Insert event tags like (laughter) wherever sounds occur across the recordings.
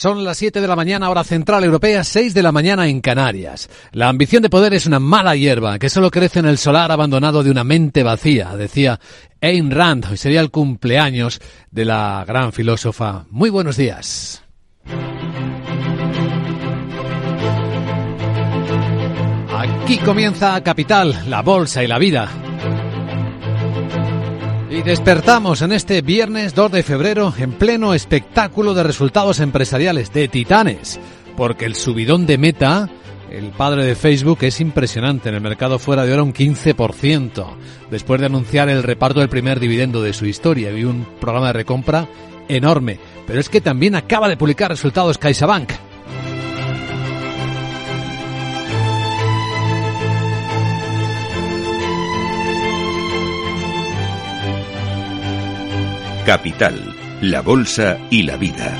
Son las 7 de la mañana, hora central europea, 6 de la mañana en Canarias. La ambición de poder es una mala hierba que solo crece en el solar abandonado de una mente vacía, decía Ayn Rand. Hoy sería el cumpleaños de la gran filósofa. Muy buenos días. Aquí comienza Capital, la bolsa y la vida. Y despertamos en este viernes 2 de febrero en pleno espectáculo de resultados empresariales de titanes, porque el subidón de Meta, el padre de Facebook, es impresionante en el mercado fuera de hora un 15%, después de anunciar el reparto del primer dividendo de su historia y un programa de recompra enorme. Pero es que también acaba de publicar resultados CaixaBank. Capital, la Bolsa y la Vida.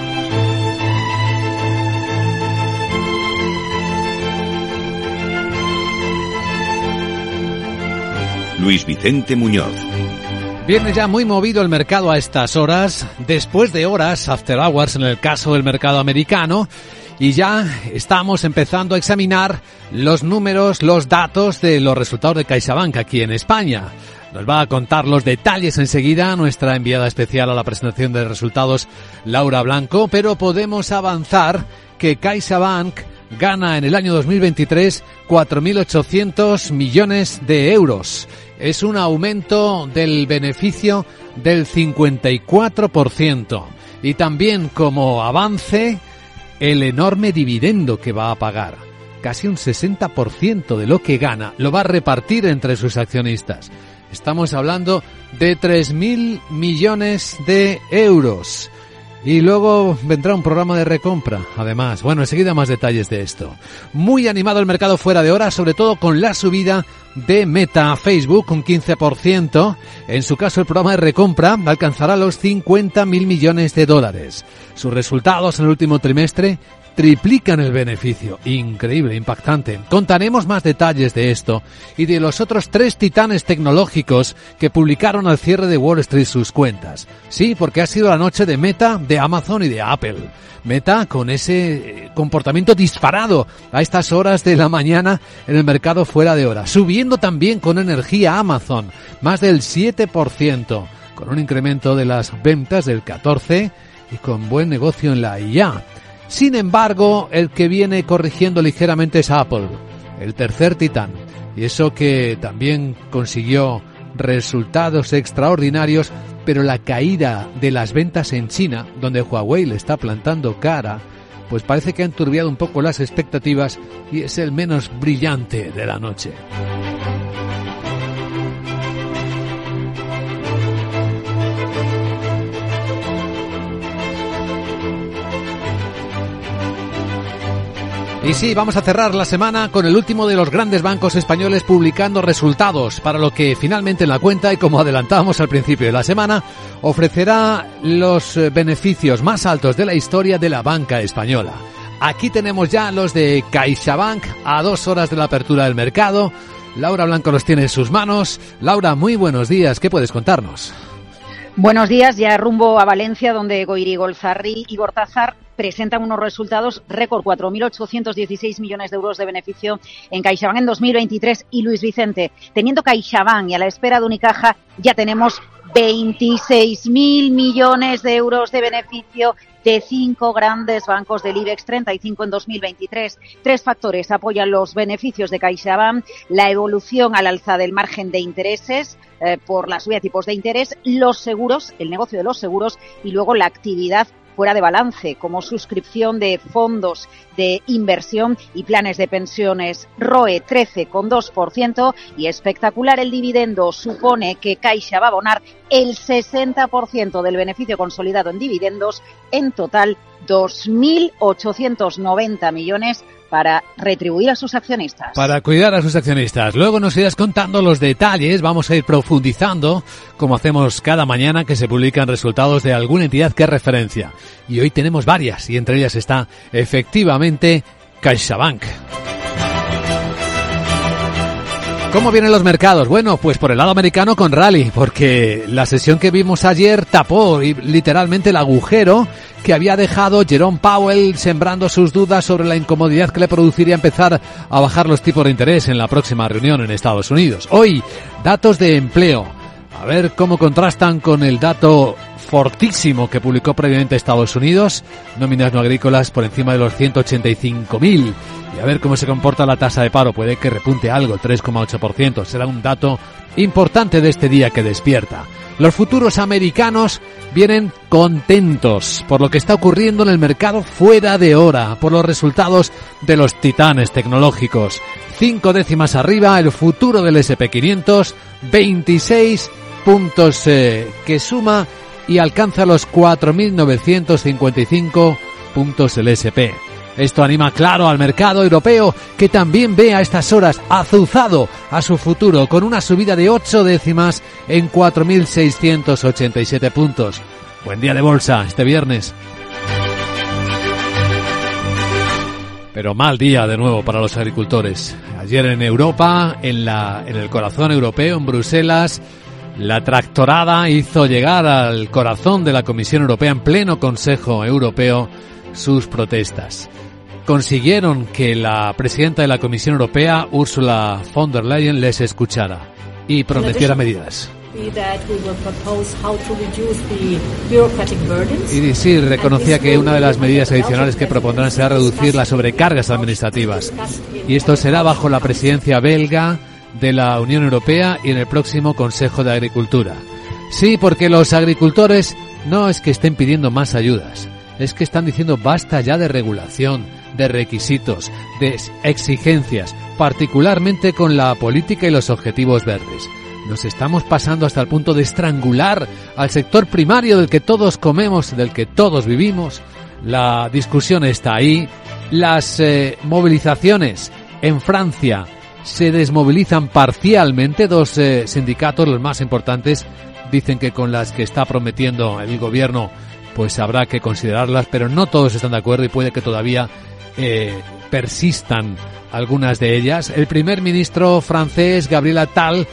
Luis Vicente Muñoz. Viene ya muy movido el mercado a estas horas, después de horas, after hours en el caso del mercado americano, y ya estamos empezando a examinar los números, los datos de los resultados de CaixaBank aquí en España. Nos va a contar los detalles enseguida nuestra enviada especial a la presentación de resultados, Laura Blanco, pero podemos avanzar que CaixaBank gana en el año 2023 4.800 millones de euros. Es un aumento del beneficio del 54%. Y también como avance, el enorme dividendo que va a pagar. Casi un 60% de lo que gana lo va a repartir entre sus accionistas. Estamos hablando de 3.000 millones de euros. Y luego vendrá un programa de recompra, además. Bueno, enseguida más detalles de esto. Muy animado el mercado fuera de hora, sobre todo con la subida de Meta Facebook, un 15%. En su caso, el programa de recompra alcanzará los 50 mil millones de dólares. Sus resultados en el último trimestre triplican el beneficio. Increíble, impactante. Contaremos más detalles de esto y de los otros tres titanes tecnológicos que publicaron al cierre de Wall Street sus cuentas. Sí, porque ha sido la noche de Meta, de Amazon y de Apple. Meta con ese eh, comportamiento disparado a estas horas de la mañana en el mercado fuera de hora. Subiendo también con energía Amazon, más del 7%, con un incremento de las ventas del 14% y con buen negocio en la IA. Sin embargo, el que viene corrigiendo ligeramente es Apple, el tercer titán. Y eso que también consiguió resultados extraordinarios, pero la caída de las ventas en China, donde Huawei le está plantando cara, pues parece que ha enturbiado un poco las expectativas y es el menos brillante de la noche. Y sí, vamos a cerrar la semana con el último de los grandes bancos españoles publicando resultados para lo que finalmente en la cuenta y como adelantábamos al principio de la semana, ofrecerá los eh, beneficios más altos de la historia de la banca española. Aquí tenemos ya los de CaixaBank a dos horas de la apertura del mercado. Laura Blanco los tiene en sus manos. Laura, muy buenos días. ¿Qué puedes contarnos? Buenos días, ya rumbo a Valencia, donde Goiri Golzarri y Gortázar presentan unos resultados récord, 4.816 millones de euros de beneficio en CaixaBank en 2023. Y Luis Vicente, teniendo CaixaBank y a la espera de Unicaja, ya tenemos 26.000 millones de euros de beneficio de cinco grandes bancos del IBEX 35 en 2023. Tres factores apoyan los beneficios de CaixaBank, la evolución al alza del margen de intereses eh, por la subida de tipos de interés, los seguros, el negocio de los seguros y luego la actividad fuera de balance, como suscripción de fondos de inversión y planes de pensiones. ROE 13,2% y espectacular el dividendo supone que Caixa va a abonar el 60% del beneficio consolidado en dividendos, en total 2.890 millones para retribuir a sus accionistas. Para cuidar a sus accionistas. Luego nos irás contando los detalles, vamos a ir profundizando, como hacemos cada mañana que se publican resultados de alguna entidad que referencia. Y hoy tenemos varias, y entre ellas está efectivamente CaixaBank. ¿Cómo vienen los mercados? Bueno, pues por el lado americano con rally, porque la sesión que vimos ayer tapó literalmente el agujero que había dejado Jerome Powell sembrando sus dudas sobre la incomodidad que le produciría empezar a bajar los tipos de interés en la próxima reunión en Estados Unidos. Hoy, datos de empleo. A ver cómo contrastan con el dato fortísimo que publicó previamente Estados Unidos, nóminas no agrícolas por encima de los 185.000 y a ver cómo se comporta la tasa de paro. Puede que repunte algo, 3,8%. Será un dato importante de este día que despierta. Los futuros americanos vienen contentos por lo que está ocurriendo en el mercado fuera de hora, por los resultados de los titanes tecnológicos. Cinco décimas arriba, el futuro del SP500, 26 puntos eh, que suma y alcanza los 4.955 puntos el SP. Esto anima claro al mercado europeo que también ve a estas horas azuzado a su futuro con una subida de 8 décimas en 4.687 puntos. Buen día de bolsa este viernes. Pero mal día de nuevo para los agricultores. Ayer en Europa, en, la, en el corazón europeo, en Bruselas, la tractorada hizo llegar al corazón de la Comisión Europea en pleno Consejo Europeo sus protestas consiguieron que la presidenta de la Comisión Europea, Ursula von der Leyen, les escuchara y prometiera medidas. Y sí, reconocía que una de las medidas adicionales que propondrán será reducir las sobrecargas administrativas. Y esto será bajo la presidencia belga de la Unión Europea y en el próximo Consejo de Agricultura. Sí, porque los agricultores no es que estén pidiendo más ayudas, es que están diciendo basta ya de regulación de requisitos, de exigencias, particularmente con la política y los objetivos verdes. Nos estamos pasando hasta el punto de estrangular al sector primario del que todos comemos, del que todos vivimos. La discusión está ahí. Las eh, movilizaciones en Francia se desmovilizan parcialmente. Dos eh, sindicatos, los más importantes, dicen que con las que está prometiendo el gobierno, pues habrá que considerarlas, pero no todos están de acuerdo y puede que todavía eh, persistan algunas de ellas. El primer ministro francés, Gabriel Attal,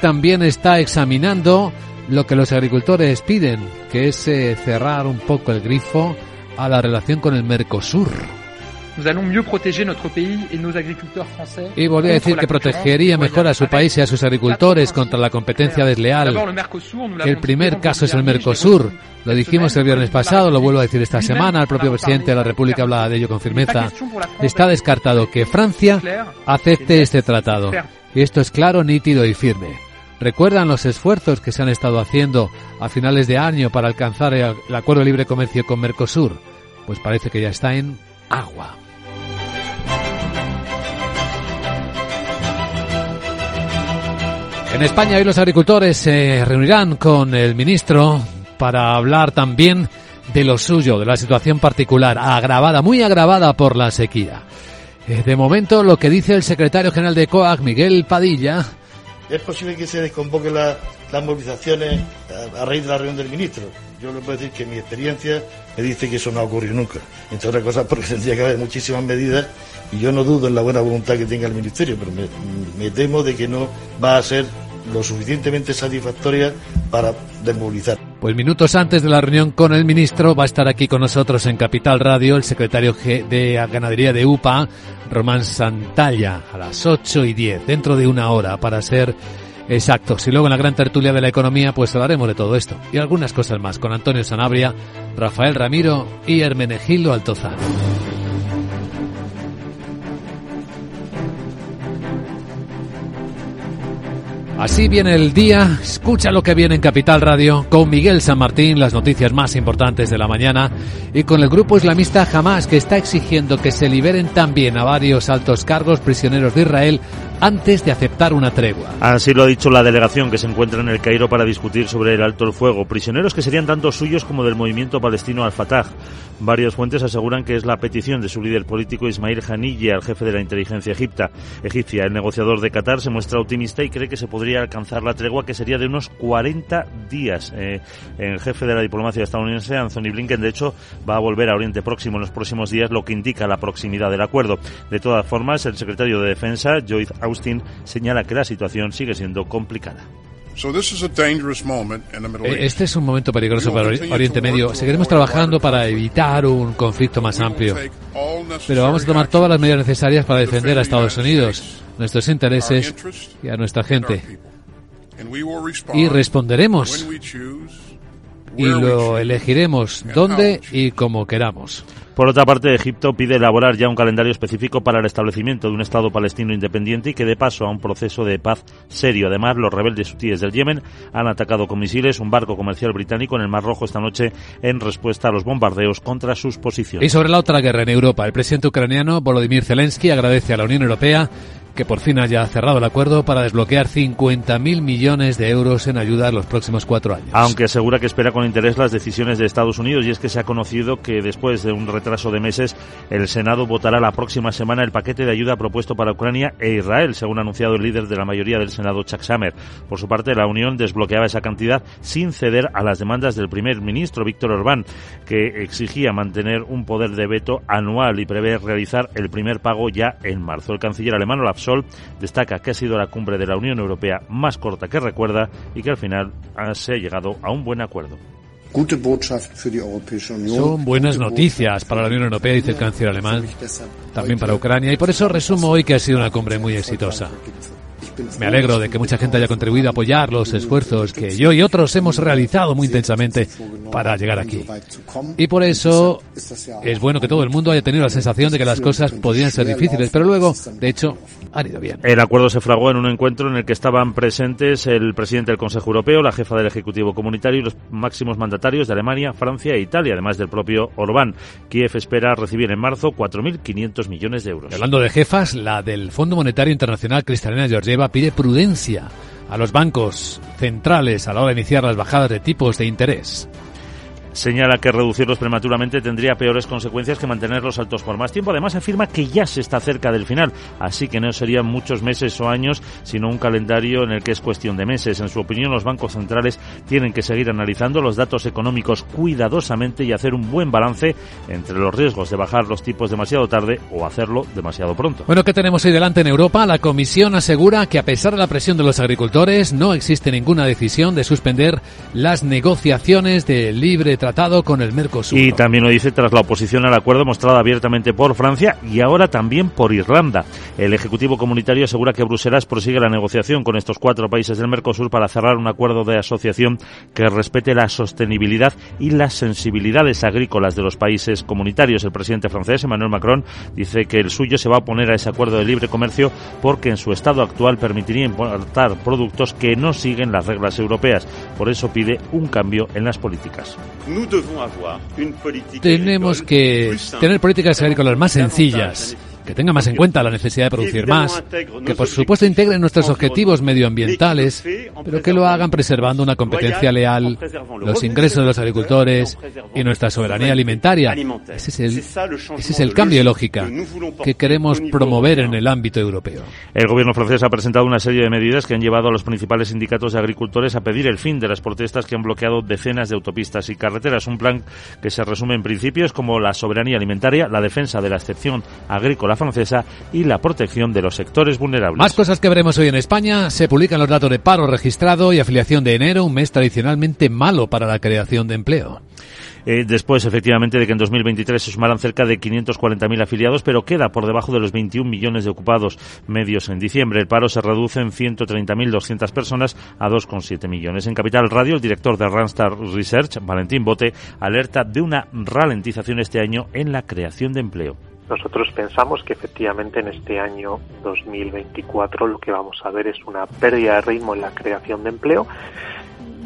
también está examinando lo que los agricultores piden, que es eh, cerrar un poco el grifo a la relación con el Mercosur. Y volví a decir que protegería mejor a su país y a sus agricultores contra la competencia desleal. Que el primer caso es el Mercosur. Lo dijimos el viernes pasado, lo vuelvo a decir esta semana. El propio presidente de la República hablaba de ello con firmeza. Está descartado que Francia acepte este tratado. Y esto es claro, nítido y firme. ¿Recuerdan los esfuerzos que se han estado haciendo a finales de año para alcanzar el acuerdo de libre comercio con Mercosur? Pues parece que ya está en agua. En España hoy los agricultores se reunirán con el ministro para hablar también de lo suyo, de la situación particular, agravada, muy agravada por la sequía. Eh, de momento, lo que dice el secretario general de COAG, Miguel Padilla. Es posible que se desconvoquen las movilizaciones a, raíz de la reunión del ministro. Yo le puedo decir que mi experiencia me dice que eso no ha ocurrido nunca. Entre otras cosas porque tendría que haber muchísimas medidas y yo no dudo en la buena voluntad que tenga el Ministerio, pero me, temo de que no va a ser lo suficientemente satisfactoria para desmovilizar. Pues minutos antes de la reunión con el ministro va a estar aquí con nosotros en Capital Radio el secretario de Ganadería de UPA, Román Santalla, a las 8 y 10, dentro de una hora, para ser exactos. Y luego en la gran tertulia de la economía, pues hablaremos de todo esto y algunas cosas más con Antonio Sanabria, Rafael Ramiro y Hermenegildo Altozano. Así viene el día, escucha lo que viene en Capital Radio con Miguel San Martín, las noticias más importantes de la mañana, y con el grupo islamista Hamas que está exigiendo que se liberen también a varios altos cargos prisioneros de Israel antes de aceptar una tregua. Así lo ha dicho la delegación que se encuentra en el Cairo para discutir sobre el alto el fuego, prisioneros que serían tanto suyos como del movimiento palestino Al-Fatah. Varias fuentes aseguran que es la petición de su líder político Ismail Haniyeh al jefe de la inteligencia egipta, egipcia. El negociador de Qatar se muestra optimista y cree que se podría alcanzar la tregua que sería de unos 40 días. Eh, el jefe de la diplomacia estadounidense, Anthony Blinken, de hecho, va a volver a Oriente Próximo en los próximos días, lo que indica la proximidad del acuerdo. De todas formas, el secretario de Defensa, Joyce Austin señala que la situación sigue siendo complicada. Eh, este es un momento peligroso para Oriente Medio. Seguiremos trabajando para evitar un conflicto más amplio. Pero vamos a tomar todas las medidas necesarias para defender a Estados Unidos, nuestros intereses y a nuestra gente. Y responderemos. Y lo elegiremos donde y como queramos. Por otra parte, Egipto pide elaborar ya un calendario específico para el establecimiento de un Estado palestino independiente y que dé paso a un proceso de paz serio. Además, los rebeldes hutíes del Yemen han atacado con misiles un barco comercial británico en el Mar Rojo esta noche en respuesta a los bombardeos contra sus posiciones. Y sobre la otra guerra en Europa, el presidente ucraniano Volodymyr Zelensky agradece a la Unión Europea que por fin haya cerrado el acuerdo para desbloquear 50.000 millones de euros en ayuda en los próximos cuatro años. Aunque asegura que espera con interés las decisiones de Estados Unidos y es que se ha conocido que después de un retraso de meses el Senado votará la próxima semana el paquete de ayuda propuesto para Ucrania e Israel, según ha anunciado el líder de la mayoría del Senado, Chuck Schumer. Por su parte, la Unión desbloqueaba esa cantidad sin ceder a las demandas del primer ministro Víctor Orbán, que exigía mantener un poder de veto anual y prevé realizar el primer pago ya en marzo. El canciller alemán Olaf Sol destaca que ha sido la cumbre de la Unión Europea más corta que recuerda y que al final se ha llegado a un buen acuerdo. Son buenas noticias para la Unión Europea, dice el canciller alemán, también para Ucrania, y por eso resumo hoy que ha sido una cumbre muy exitosa. Me alegro de que mucha gente haya contribuido a apoyar los esfuerzos que yo y otros hemos realizado muy intensamente para llegar aquí. Y por eso es bueno que todo el mundo haya tenido la sensación de que las cosas podían ser difíciles, pero luego, de hecho, han ido bien. El acuerdo se fragó en un encuentro en el que estaban presentes el presidente del Consejo Europeo, la jefa del Ejecutivo Comunitario y los máximos mandatarios de Alemania, Francia e Italia, además del propio Orbán. Kiev espera recibir en marzo 4.500 millones de euros. Hablando de jefas, la del Fondo Monetario Internacional, Cristalina Georgieva, pide prudencia a los bancos centrales a la hora de iniciar las bajadas de tipos de interés. Señala que reducirlos prematuramente tendría peores consecuencias que mantenerlos altos por más tiempo. Además, afirma que ya se está cerca del final, así que no serían muchos meses o años, sino un calendario en el que es cuestión de meses. En su opinión, los bancos centrales tienen que seguir analizando los datos económicos cuidadosamente y hacer un buen balance entre los riesgos de bajar los tipos demasiado tarde o hacerlo demasiado pronto. Bueno, ¿qué tenemos hoy delante en Europa? La Comisión asegura que a pesar de la presión de los agricultores, no existe ninguna decisión de suspender las negociaciones de libre tratamiento con el Mercosur. Y también lo dice tras la oposición al acuerdo mostrada abiertamente por Francia y ahora también por Irlanda. El Ejecutivo Comunitario asegura que Bruselas prosigue la negociación con estos cuatro países del Mercosur para cerrar un acuerdo de asociación que respete la sostenibilidad y las sensibilidades agrícolas de los países comunitarios. El presidente francés, Emmanuel Macron, dice que el suyo se va a oponer a ese acuerdo de libre comercio porque en su estado actual permitiría importar productos que no siguen las reglas europeas. Por eso pide un cambio en las políticas. Tenemos que tener políticas agrícolas más sencillas que tenga más en cuenta la necesidad de producir más, que por supuesto integren nuestros objetivos medioambientales, pero que lo hagan preservando una competencia leal, los ingresos de los agricultores y nuestra soberanía alimentaria. Ese es el, ese es el cambio de lógica que queremos promover en el ámbito europeo. El gobierno francés ha presentado una serie de medidas que han llevado a los principales sindicatos de agricultores a pedir el fin de las protestas que han bloqueado decenas de autopistas y carreteras. Un plan que se resume en principios como la soberanía alimentaria, la defensa de la excepción agrícola francesa y la protección de los sectores vulnerables. Más cosas que veremos hoy en España. Se publican los datos de paro registrado y afiliación de enero, un mes tradicionalmente malo para la creación de empleo. Eh, después, efectivamente, de que en 2023 se sumaran cerca de 540.000 afiliados, pero queda por debajo de los 21 millones de ocupados medios en diciembre. El paro se reduce en 130.200 personas a 2,7 millones. En Capital Radio, el director de Randstad Research, Valentín Bote, alerta de una ralentización este año en la creación de empleo. Nosotros pensamos que efectivamente en este año 2024 lo que vamos a ver es una pérdida de ritmo en la creación de empleo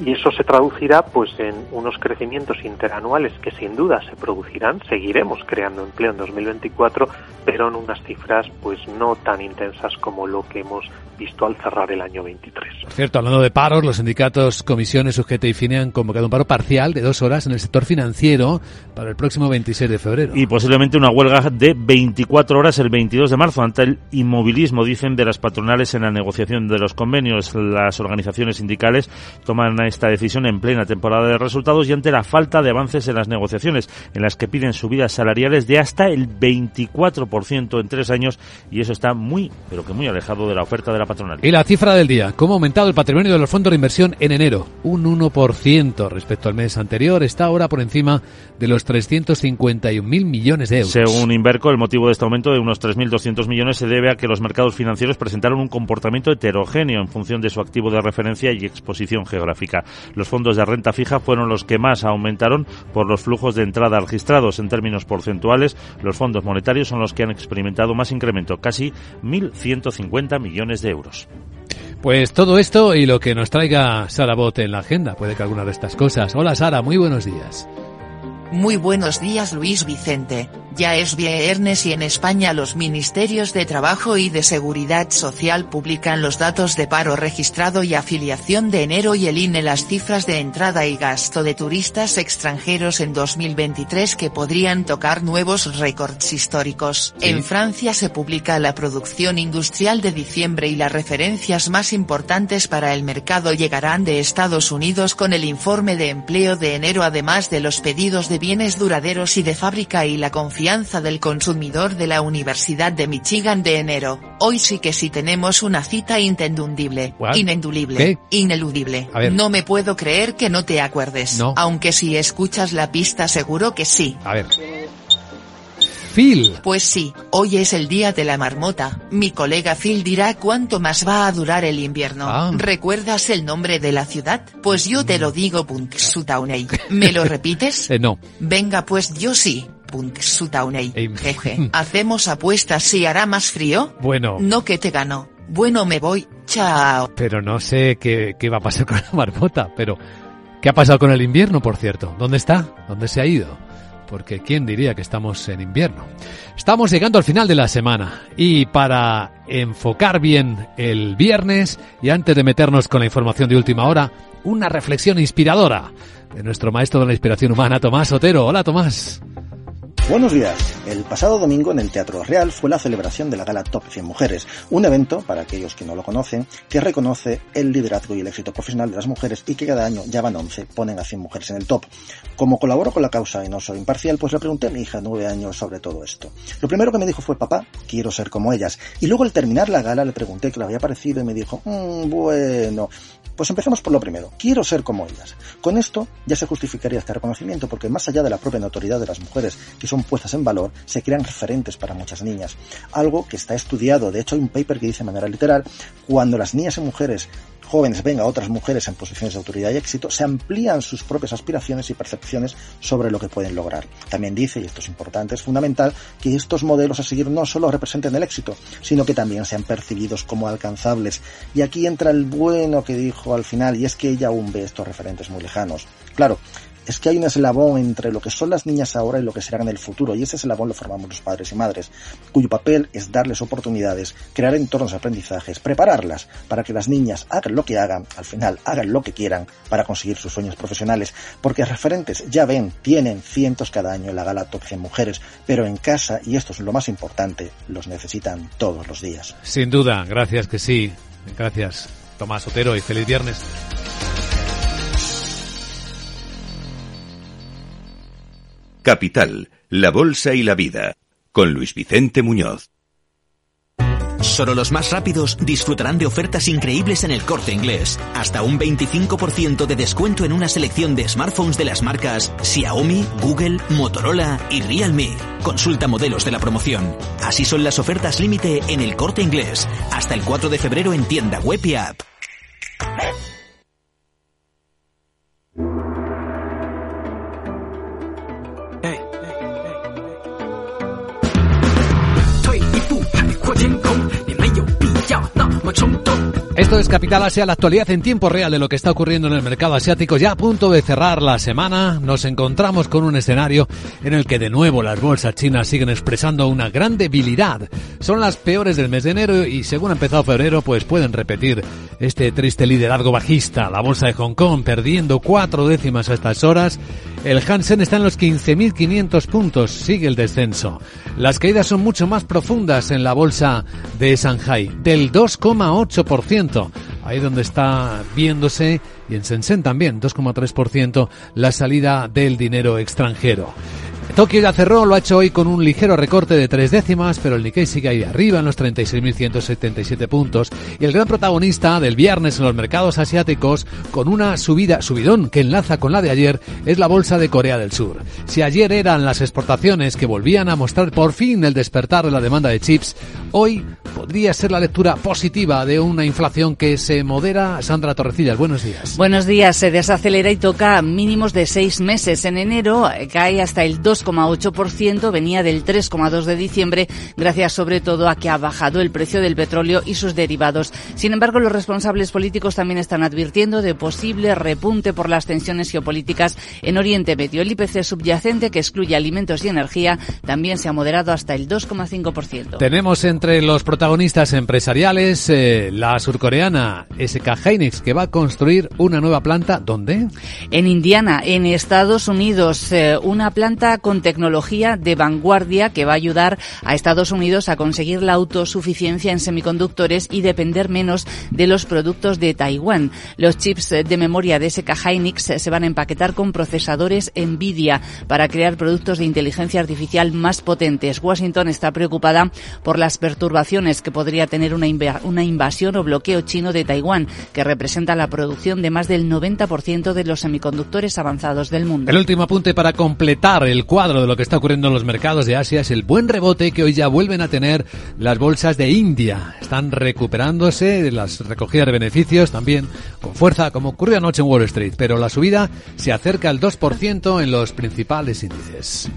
y eso se traducirá pues en unos crecimientos interanuales que sin duda se producirán, seguiremos creando empleo en 2024, pero en unas cifras pues no tan intensas como lo que hemos visto al cerrar el año 23. Cierto, hablando de paros, los sindicatos, comisiones, sujeta y FINE han convocado un paro parcial de dos horas en el sector financiero para el próximo 26 de febrero. Y posiblemente una huelga de 24 horas el 22 de marzo ante el inmovilismo, dicen, de las patronales en la negociación de los convenios. Las organizaciones sindicales toman esta decisión en plena temporada de resultados y ante la falta de avances en las negociaciones, en las que piden subidas salariales de hasta el 24% en tres años y eso está muy, pero que muy alejado de la oferta de la patronal. Y la cifra del día, ¿cómo ha aumentado el patrimonio de los fondos de inversión en enero? Un 1% respecto al mes anterior, está ahora por encima de los 351.000 millones de euros. Según Inverco, el motivo de este aumento de unos 3.200 millones se debe a que los mercados financieros presentaron un comportamiento heterogéneo en función de su activo de referencia y exposición geográfica. Los fondos de renta fija fueron los que más aumentaron por los flujos de entrada registrados en términos porcentuales. Los fondos monetarios son los que han experimentado más incremento, casi 1.150 millones de euros. Pues todo esto y lo que nos traiga Sara Bot en la agenda, puede que alguna de estas cosas. Hola Sara, muy buenos días. Muy buenos días Luis Vicente. Ya es viernes y en España los Ministerios de Trabajo y de Seguridad Social publican los datos de paro registrado y afiliación de enero y el INE las cifras de entrada y gasto de turistas extranjeros en 2023 que podrían tocar nuevos récords históricos. En Francia se publica la producción industrial de diciembre y las referencias más importantes para el mercado llegarán de Estados Unidos con el informe de empleo de enero además de los pedidos de bienes duraderos y de fábrica y la confianza del consumidor de la Universidad de Michigan de enero. Hoy sí que sí tenemos una cita intendundible, inendulible, ineludible. No me puedo creer que no te acuerdes. Aunque si escuchas la pista seguro que sí. A ver. Phil. Pues sí, hoy es el día de la marmota. Mi colega Phil dirá cuánto más va a durar el invierno. Ah. ¿Recuerdas el nombre de la ciudad? Pues yo te lo digo Punxsutawney. ¿Me lo repites? (laughs) Eh, no. Venga pues yo sí. Punxsutawney. Jeje. ¿Hacemos apuestas si hará más frío? Bueno. No que te gano. Bueno me voy. Chao. Pero no sé qué, qué va a pasar (laughs) con la marmota, pero... ¿Qué ha pasado con el invierno, por cierto? ¿Dónde está? ¿Dónde se ha ido? Porque ¿quién diría que estamos en invierno? Estamos llegando al final de la semana y para enfocar bien el viernes y antes de meternos con la información de última hora, una reflexión inspiradora de nuestro maestro de la inspiración humana, Tomás Otero. Hola Tomás. Buenos días. El pasado domingo en el Teatro Real fue la celebración de la gala Top 100 Mujeres, un evento, para aquellos que no lo conocen, que reconoce el liderazgo y el éxito profesional de las mujeres y que cada año, ya van 11, ponen a 100 mujeres en el top. Como colaboro con la causa y no soy imparcial, pues le pregunté a mi hija 9 años sobre todo esto. Lo primero que me dijo fue, papá, quiero ser como ellas. Y luego al terminar la gala le pregunté qué le había parecido y me dijo, mmm, bueno, pues empecemos por lo primero. Quiero ser como ellas. Con esto ya se justificaría este reconocimiento porque más allá de la propia notoriedad de las mujeres que son puestas en valor, se crean referentes para muchas niñas. Algo que está estudiado. De hecho, hay un paper que dice de manera literal, cuando las niñas y mujeres jóvenes ven a otras mujeres en posiciones de autoridad y éxito, se amplían sus propias aspiraciones y percepciones sobre lo que pueden lograr. También dice, y esto es importante, es fundamental, que estos modelos a seguir no solo representen el éxito, sino que también sean percibidos como alcanzables. Y aquí entra el bueno que dijo al final, y es que ella aún ve estos referentes muy lejanos. Claro, es que hay un eslabón entre lo que son las niñas ahora y lo que serán en el futuro, y ese eslabón lo formamos los padres y madres, cuyo papel es darles oportunidades, crear entornos de aprendizajes, prepararlas para que las niñas hagan lo que hagan, al final hagan lo que quieran para conseguir sus sueños profesionales, porque referentes ya ven, tienen cientos cada año en la gala Top 100 Mujeres, pero en casa, y esto es lo más importante, los necesitan todos los días. Sin duda, gracias que sí. Gracias, Tomás Otero, y feliz viernes. Capital, la Bolsa y la Vida, con Luis Vicente Muñoz. Solo los más rápidos disfrutarán de ofertas increíbles en el corte inglés. Hasta un 25% de descuento en una selección de smartphones de las marcas Xiaomi, Google, Motorola y Realme. Consulta modelos de la promoción. Así son las ofertas límite en el corte inglés. Hasta el 4 de febrero en tienda web y app. Esto es Capital Asia, la actualidad en tiempo real de lo que está ocurriendo en el mercado asiático. Ya a punto de cerrar la semana, nos encontramos con un escenario en el que de nuevo las bolsas chinas siguen expresando una gran debilidad. Son las peores del mes de enero y según ha empezado febrero, pues pueden repetir este triste liderazgo bajista. La bolsa de Hong Kong perdiendo cuatro décimas a estas horas. El Hansen está en los 15.500 puntos, sigue el descenso. Las caídas son mucho más profundas en la bolsa de Shanghai, del 2,8%. Ahí donde está viéndose y en Shenzhen también 2,3% la salida del dinero extranjero. Tokio ya cerró, lo ha hecho hoy con un ligero recorte de tres décimas, pero el Nikkei sigue ahí arriba en los 36.177 puntos. Y el gran protagonista del viernes en los mercados asiáticos, con una subida, subidón que enlaza con la de ayer, es la bolsa de Corea del Sur. Si ayer eran las exportaciones que volvían a mostrar por fin el despertar de la demanda de chips, hoy podría ser la lectura positiva de una inflación que se modera. Sandra Torrecillas, buenos días. Buenos días, se desacelera y toca mínimos de seis meses. En enero cae hasta el 2 2,8%, venía del 3,2% de diciembre, gracias sobre todo a que ha bajado el precio del petróleo y sus derivados. Sin embargo, los responsables políticos también están advirtiendo de posible repunte por las tensiones geopolíticas en Oriente Medio. El IPC subyacente, que excluye alimentos y energía, también se ha moderado hasta el 2,5%. Tenemos entre los protagonistas empresariales eh, la surcoreana SK Hynix, que va a construir una nueva planta. ¿Dónde? En Indiana, en Estados Unidos, eh, una planta con tecnología de vanguardia que va a ayudar a Estados Unidos a conseguir la autosuficiencia en semiconductores y depender menos de los productos de Taiwán. Los chips de memoria de SK Hynix se van a empaquetar con procesadores Nvidia para crear productos de inteligencia artificial más potentes. Washington está preocupada por las perturbaciones que podría tener una, una invasión o bloqueo chino de Taiwán, que representa la producción de más del 90% de los semiconductores avanzados del mundo. El último apunte para completar el cuadro de lo que está ocurriendo en los mercados de Asia es el buen rebote que hoy ya vuelven a tener las bolsas de India. Están recuperándose las recogidas de beneficios también con fuerza, como ocurrió anoche en Wall Street, pero la subida se acerca al 2% en los principales índices.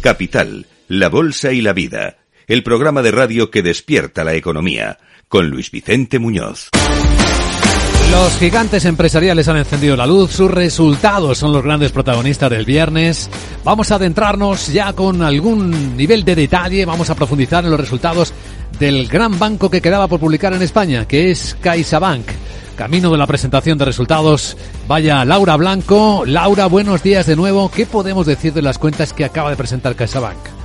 Capital, la Bolsa y la Vida el programa de radio que despierta la economía, con Luis Vicente Muñoz. Los gigantes empresariales han encendido la luz, sus resultados son los grandes protagonistas del viernes. Vamos a adentrarnos ya con algún nivel de detalle, vamos a profundizar en los resultados del gran banco que quedaba por publicar en España, que es CaixaBank. Camino de la presentación de resultados, vaya Laura Blanco. Laura, buenos días de nuevo. ¿Qué podemos decir de las cuentas que acaba de presentar CaixaBank?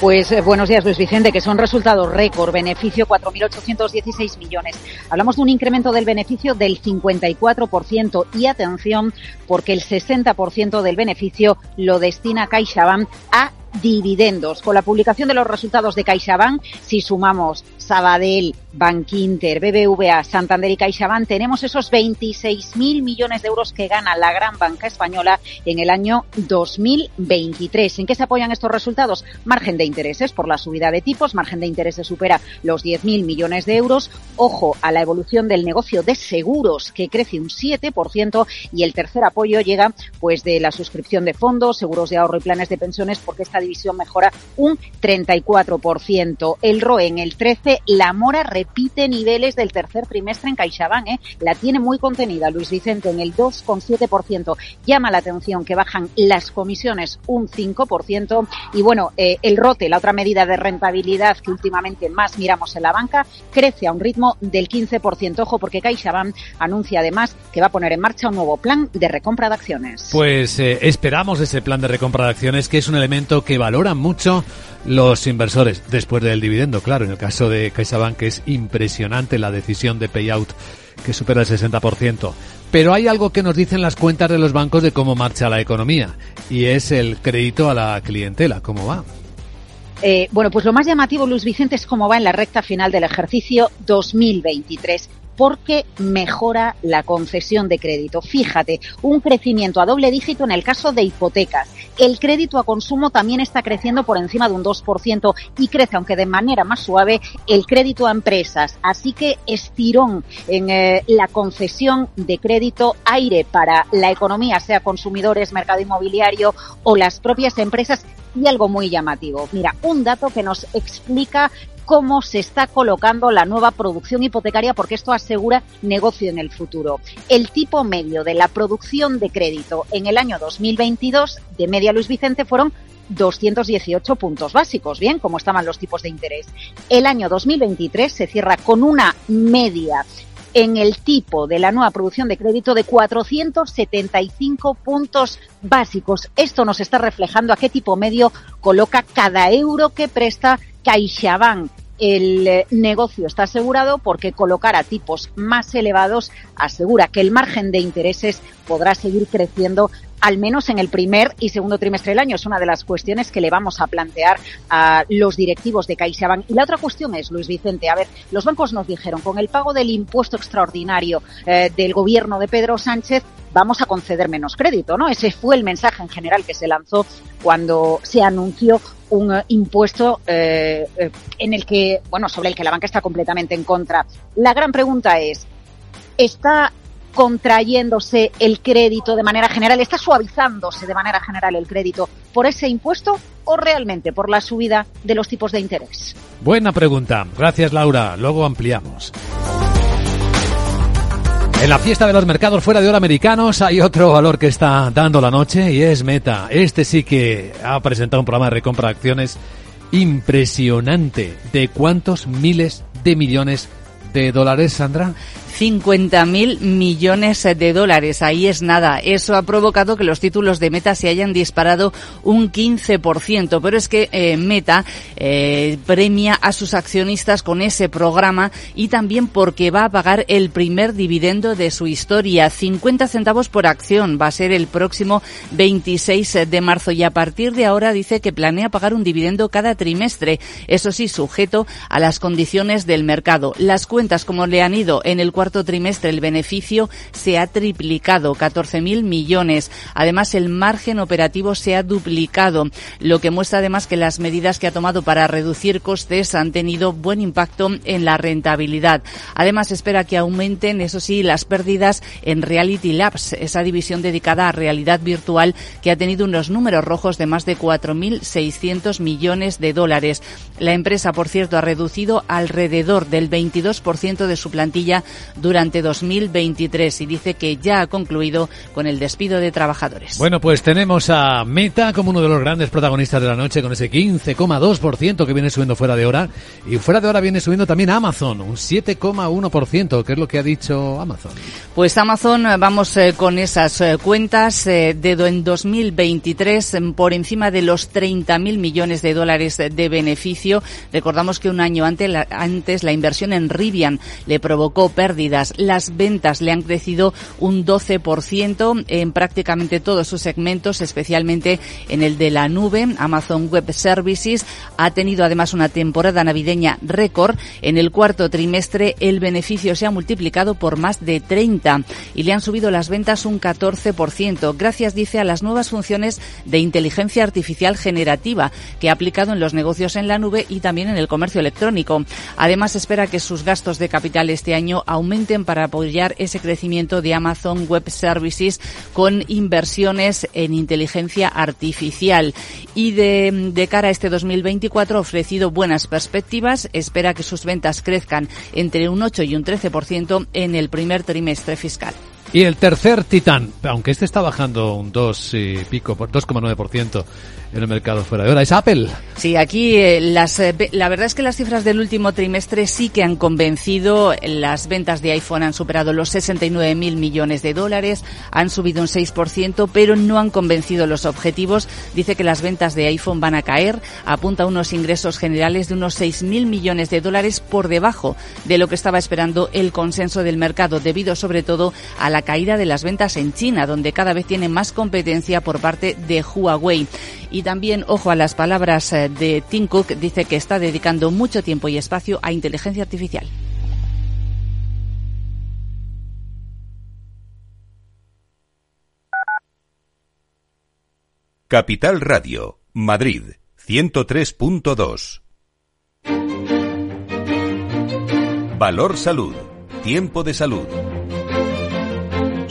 Pues eh, buenos días, Luis Vicente, que son resultados récord, beneficio 4.816 millones. Hablamos de un incremento del beneficio del 54% y atención, porque el 60% del beneficio lo destina CaixaBank a dividendos. Con la publicación de los resultados de CaixaBank, si sumamos Sabadell, Bankinter, BBVA, Santander y CaixaBank, tenemos esos 26.000 millones de euros que gana la gran banca española en el año 2023. ¿En qué se apoyan estos resultados? Margen de intereses por la subida de tipos, margen de intereses supera los 10.000 millones de euros. Ojo a la evolución del negocio de seguros que crece un 7% y el tercer apoyo llega pues de la suscripción de fondos, seguros de ahorro y planes de pensiones porque esta división mejora un 34%. El ROE en el 13, la mora repite niveles del tercer trimestre en CaixaBank, ¿eh? la tiene muy contenida Luis Vicente en el 2,7%. Llama la atención que bajan las comisiones un 5% y bueno, eh, el ROTE, la otra medida de rentabilidad que últimamente más miramos en la banca, crece a un ritmo del 15%. Ojo porque CaixaBank anuncia además que va a poner en marcha un nuevo plan de recompra de acciones. Pues eh, esperamos ese plan de recompra de acciones que es un elemento que que valoran mucho los inversores después del dividendo. Claro, en el caso de CaixaBank es impresionante la decisión de payout que supera el 60%. Pero hay algo que nos dicen las cuentas de los bancos de cómo marcha la economía y es el crédito a la clientela, cómo va. Eh, bueno, pues lo más llamativo, Luis Vicente, es cómo va en la recta final del ejercicio 2023 porque mejora la concesión de crédito. Fíjate, un crecimiento a doble dígito en el caso de hipotecas. El crédito a consumo también está creciendo por encima de un 2% y crece, aunque de manera más suave, el crédito a empresas. Así que estirón en eh, la concesión de crédito, aire para la economía, sea consumidores, mercado inmobiliario o las propias empresas y algo muy llamativo. Mira, un dato que nos explica cómo se está colocando la nueva producción hipotecaria porque esto asegura negocio en el futuro. El tipo medio de la producción de crédito en el año 2022 de media Luis Vicente fueron 218 puntos básicos, bien, como estaban los tipos de interés. El año 2023 se cierra con una media en el tipo de la nueva producción de crédito de 475 puntos básicos. Esto nos está reflejando a qué tipo medio coloca cada euro que presta CaixaBank el eh, negocio está asegurado porque colocar a tipos más elevados asegura que el margen de intereses podrá seguir creciendo al menos en el primer y segundo trimestre del año. Es una de las cuestiones que le vamos a plantear a los directivos de CaixaBank. Y la otra cuestión es, Luis Vicente, a ver, los bancos nos dijeron, con el pago del impuesto extraordinario eh, del gobierno de Pedro Sánchez, vamos a conceder menos crédito, ¿no? Ese fue el mensaje en general que se lanzó cuando se anunció un eh, impuesto eh, en el que, bueno, sobre el que la banca está completamente en contra. La gran pregunta es, ¿está contrayéndose el crédito de manera general, está suavizándose de manera general el crédito por ese impuesto o realmente por la subida de los tipos de interés? Buena pregunta. Gracias, Laura. Luego ampliamos. En la fiesta de los mercados fuera de hora americanos hay otro valor que está dando la noche y es Meta. Este sí que ha presentado un programa de recompra de acciones impresionante. ¿De cuántos miles de millones de dólares, Sandra? 50.000 millones de dólares. Ahí es nada. Eso ha provocado que los títulos de Meta se hayan disparado un 15%. Pero es que eh, Meta eh, premia a sus accionistas con ese programa y también porque va a pagar el primer dividendo de su historia. 50 centavos por acción. Va a ser el próximo 26 de marzo y a partir de ahora dice que planea pagar un dividendo cada trimestre. Eso sí, sujeto a las condiciones del mercado. Las cuentas como le han ido en el cuarto trimestre el beneficio se ha triplicado, 14.000 millones. Además, el margen operativo se ha duplicado, lo que muestra además que las medidas que ha tomado para reducir costes han tenido buen impacto en la rentabilidad. Además, espera que aumenten, eso sí, las pérdidas en Reality Labs, esa división dedicada a realidad virtual que ha tenido unos números rojos de más de 4.600 millones de dólares. La empresa, por cierto, ha reducido alrededor del 22% de su plantilla durante 2023 y dice que ya ha concluido con el despido de trabajadores. Bueno, pues tenemos a Meta como uno de los grandes protagonistas de la noche con ese 15,2% que viene subiendo fuera de hora y fuera de hora viene subiendo también Amazon, un 7,1%, que es lo que ha dicho Amazon. Pues Amazon, vamos eh, con esas eh, cuentas eh, de en 2023 por encima de los 30.000 millones de dólares de beneficio. Recordamos que un año antes la, antes la inversión en Rivian le provocó pérdidas. Las ventas le han crecido un 12% en prácticamente todos sus segmentos, especialmente en el de la nube. Amazon Web Services ha tenido además una temporada navideña récord. En el cuarto trimestre el beneficio se ha multiplicado por más de 30 y le han subido las ventas un 14%, gracias, dice, a las nuevas funciones de inteligencia artificial generativa que ha aplicado en los negocios en la nube y también en el comercio electrónico. Además, espera que sus gastos de capital este año para apoyar ese crecimiento de Amazon Web Services con inversiones en inteligencia artificial. Y de, de cara a este 2024 ha ofrecido buenas perspectivas. Espera que sus ventas crezcan entre un 8 y un 13% en el primer trimestre fiscal. Y el tercer titán, aunque este está bajando un 2 y pico, 2,9%, en el mercado fuera de hora. Es Apple. Sí, aquí eh, las, eh, la verdad es que las cifras del último trimestre sí que han convencido. Las ventas de iPhone han superado los 69 mil millones de dólares, han subido un 6%, pero no han convencido los objetivos. Dice que las ventas de iPhone van a caer, apunta a unos ingresos generales de unos 6 mil millones de dólares por debajo de lo que estaba esperando el consenso del mercado, debido sobre todo a la caída de las ventas en China, donde cada vez tiene más competencia por parte de Huawei. Y también, ojo a las palabras eh, de Tim Cook, dice que está dedicando mucho tiempo y espacio a inteligencia artificial. Capital Radio, Madrid, 103.2. Valor Salud, tiempo de salud.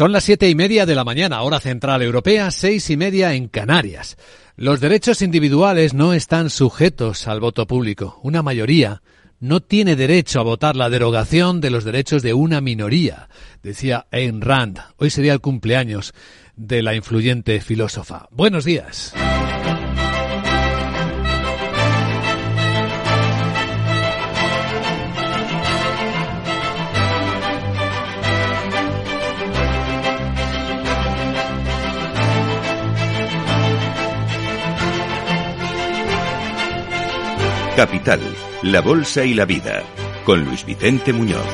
Son las siete y media de la mañana, hora central europea, seis y media en Canarias. Los derechos individuales no están sujetos al voto público. Una mayoría no tiene derecho a votar la derogación de los derechos de una minoría, decía Ayn Rand. Hoy sería el cumpleaños de la influyente filósofa. Buenos días. Capital, la Bolsa y la Vida, con Luis Vicente Muñoz.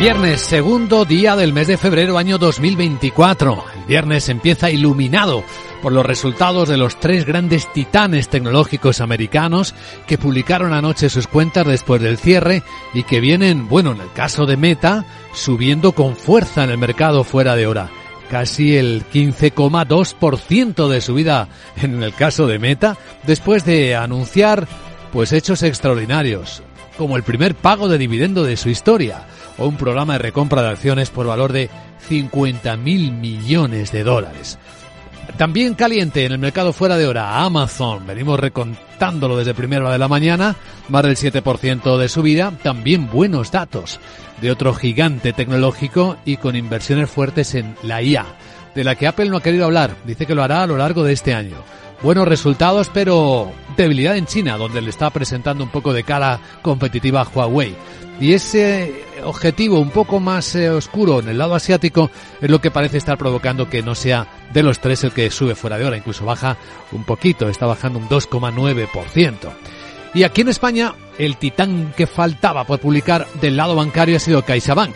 Viernes, segundo día del mes de febrero año 2024. Viernes empieza iluminado por los resultados de los tres grandes titanes tecnológicos americanos que publicaron anoche sus cuentas después del cierre y que vienen, bueno, en el caso de Meta, subiendo con fuerza en el mercado fuera de hora. Casi el 15,2% de subida en el caso de Meta después de anunciar pues hechos extraordinarios, como el primer pago de dividendo de su historia o un programa de recompra de acciones por valor de 50 mil millones de dólares. También caliente en el mercado fuera de hora, Amazon. Venimos recontándolo desde primera hora de la mañana, más del 7% de subida. También buenos datos de otro gigante tecnológico y con inversiones fuertes en la IA, de la que Apple no ha querido hablar. Dice que lo hará a lo largo de este año. Buenos resultados, pero debilidad en China, donde le está presentando un poco de cara competitiva a Huawei. Y ese objetivo un poco más eh, oscuro en el lado asiático es lo que parece estar provocando que no sea de los tres el que sube fuera de hora, incluso baja un poquito, está bajando un 2,9%. Y aquí en España, el titán que faltaba por publicar del lado bancario ha sido CaixaBank.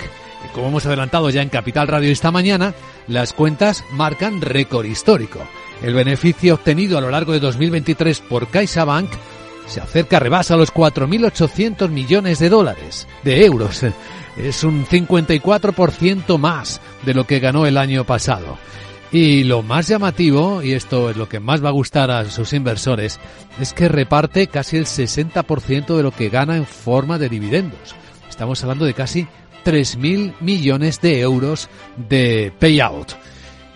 Como hemos adelantado ya en Capital Radio esta mañana, las cuentas marcan récord histórico. El beneficio obtenido a lo largo de 2023 por CaixaBank se acerca, rebasa los 4.800 millones de dólares, de euros. (laughs) Es un 54% más de lo que ganó el año pasado. Y lo más llamativo, y esto es lo que más va a gustar a sus inversores, es que reparte casi el 60% de lo que gana en forma de dividendos. Estamos hablando de casi 3.000 millones de euros de payout.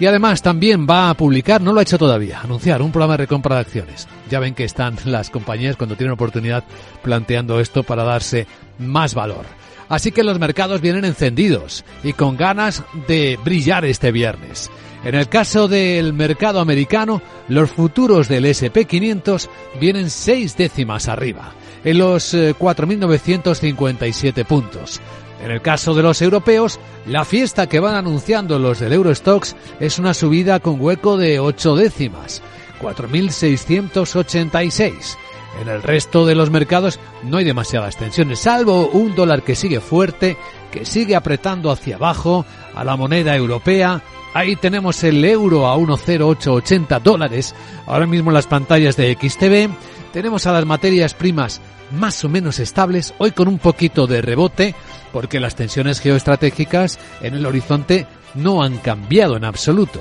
Y además también va a publicar, no lo ha hecho todavía, anunciar un programa de recompra de acciones. Ya ven que están (laughs) las compañías cuando tienen oportunidad planteando esto para darse más valor. Así que los mercados vienen encendidos y con ganas de brillar este viernes. En el caso del mercado americano, los futuros del SP500 vienen seis décimas arriba, en los 4.957 eh, puntos. En el caso de los europeos, la fiesta que van anunciando los del Eurostox es una subida con hueco de 8 décimas, 4.686. En el resto de los mercados no hay demasiadas tensiones, salvo un dólar que sigue fuerte, que sigue apretando hacia abajo a la moneda europea. Ahí tenemos el euro a 1,0880 dólares, ahora mismo las pantallas de XTV. Tenemos a las materias primas más o menos estables, hoy con un poquito de rebote, porque las tensiones geoestratégicas en el horizonte no han cambiado en absoluto.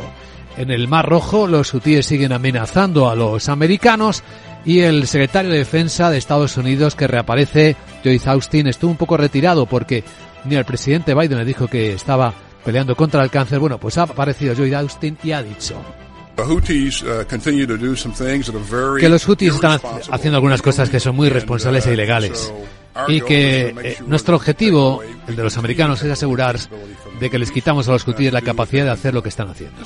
En el Mar Rojo los hutíes siguen amenazando a los americanos y el secretario de Defensa de Estados Unidos que reaparece, Joyce Austin, estuvo un poco retirado porque ni el presidente Biden le dijo que estaba peleando contra el cáncer. Bueno, pues ha aparecido Joyce Austin y ha dicho que los Houthis están haciendo algunas cosas que son muy responsables e ilegales y que eh, nuestro objetivo, el de los americanos, es asegurar de que les quitamos a los hutíes la capacidad de hacer lo que están haciendo.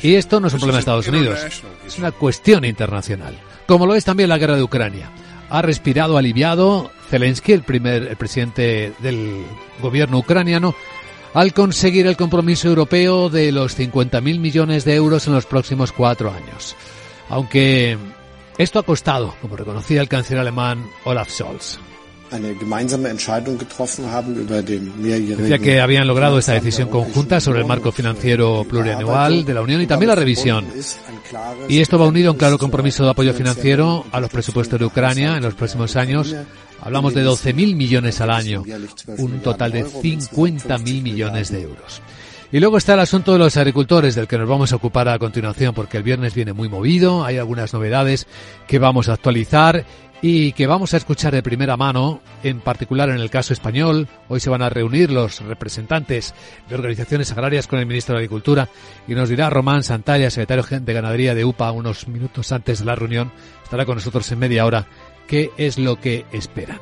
Y esto no es un problema de Estados Unidos, es una cuestión internacional, como lo es también la guerra de Ucrania. Ha respirado aliviado Zelensky, el primer el presidente del gobierno ucraniano, al conseguir el compromiso europeo de los 50.000 millones de euros en los próximos cuatro años. Aunque esto ha costado, como reconocía el canciller alemán Olaf Scholz. Decía que habían logrado esta decisión conjunta sobre el marco financiero plurianual de la Unión y también la revisión. Y esto va unido a un claro compromiso de apoyo financiero a los presupuestos de Ucrania en los próximos años. Hablamos de 12.000 millones al año, un total de 50.000 millones de euros. Y luego está el asunto de los agricultores, del que nos vamos a ocupar a continuación, porque el viernes viene muy movido, hay algunas novedades que vamos a actualizar y que vamos a escuchar de primera mano, en particular en el caso español. Hoy se van a reunir los representantes de organizaciones agrarias con el ministro de Agricultura y nos dirá Román Santalla, secretario de Ganadería de UPA, unos minutos antes de la reunión, estará con nosotros en media hora, qué es lo que esperan.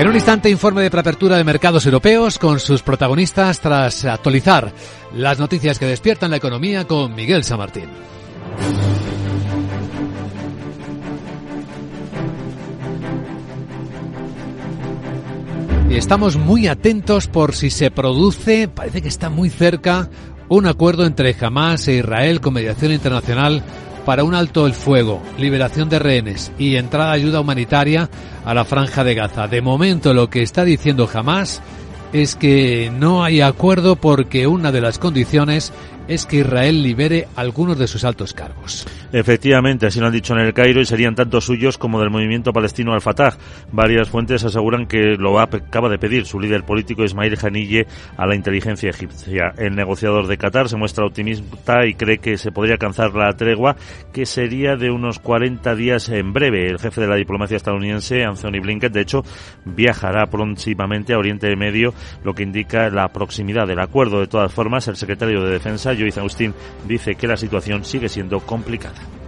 En un instante, informe de preapertura de mercados europeos con sus protagonistas tras actualizar las noticias que despiertan la economía con Miguel San Martín. Y estamos muy atentos por si se produce, parece que está muy cerca, un acuerdo entre Hamas e Israel con mediación internacional para un alto el fuego, liberación de rehenes y entrada de ayuda humanitaria a la franja de Gaza. De momento lo que está diciendo Hamas es que no hay acuerdo porque una de las condiciones es que Israel libere algunos de sus altos cargos. Efectivamente, así lo han dicho en el Cairo y serían tanto suyos como del movimiento palestino al-Fatah. Varias fuentes aseguran que lo acaba de pedir su líder político Ismail Haniyeh a la inteligencia egipcia. El negociador de Qatar se muestra optimista y cree que se podría alcanzar la tregua, que sería de unos 40 días en breve. El jefe de la diplomacia estadounidense, Anthony Blinken, de hecho, viajará próximamente a Oriente Medio, lo que indica la proximidad del acuerdo. De todas formas, el secretario de Defensa, Joyce Austin dice que la situación sigue siendo complicada.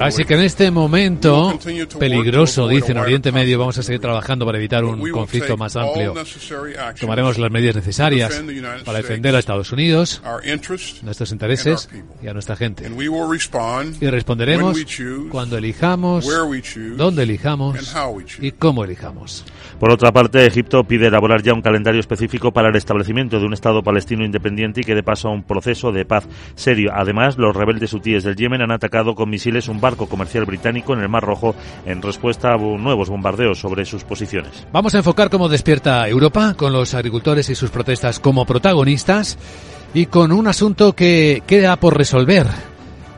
Así que en este momento peligroso, dice en Oriente Medio, vamos a seguir trabajando para evitar un conflicto más amplio. Tomaremos las medidas necesarias para defender a Estados Unidos, nuestros intereses y a nuestra gente. Y responderemos cuando elijamos, dónde elijamos y cómo elijamos. Por otra parte, Egipto pide elaborar ya un calendario específico para el establecimiento de un Estado palestino independiente y que dé paso a un proceso de paz serio. Además, los rebeldes hutíes del Yemen han atacado con misiles un barco comercial británico en el Mar Rojo en respuesta a nuevos bombardeos sobre sus posiciones. Vamos a enfocar cómo despierta Europa con los agricultores y sus protestas como protagonistas y con un asunto que queda por resolver.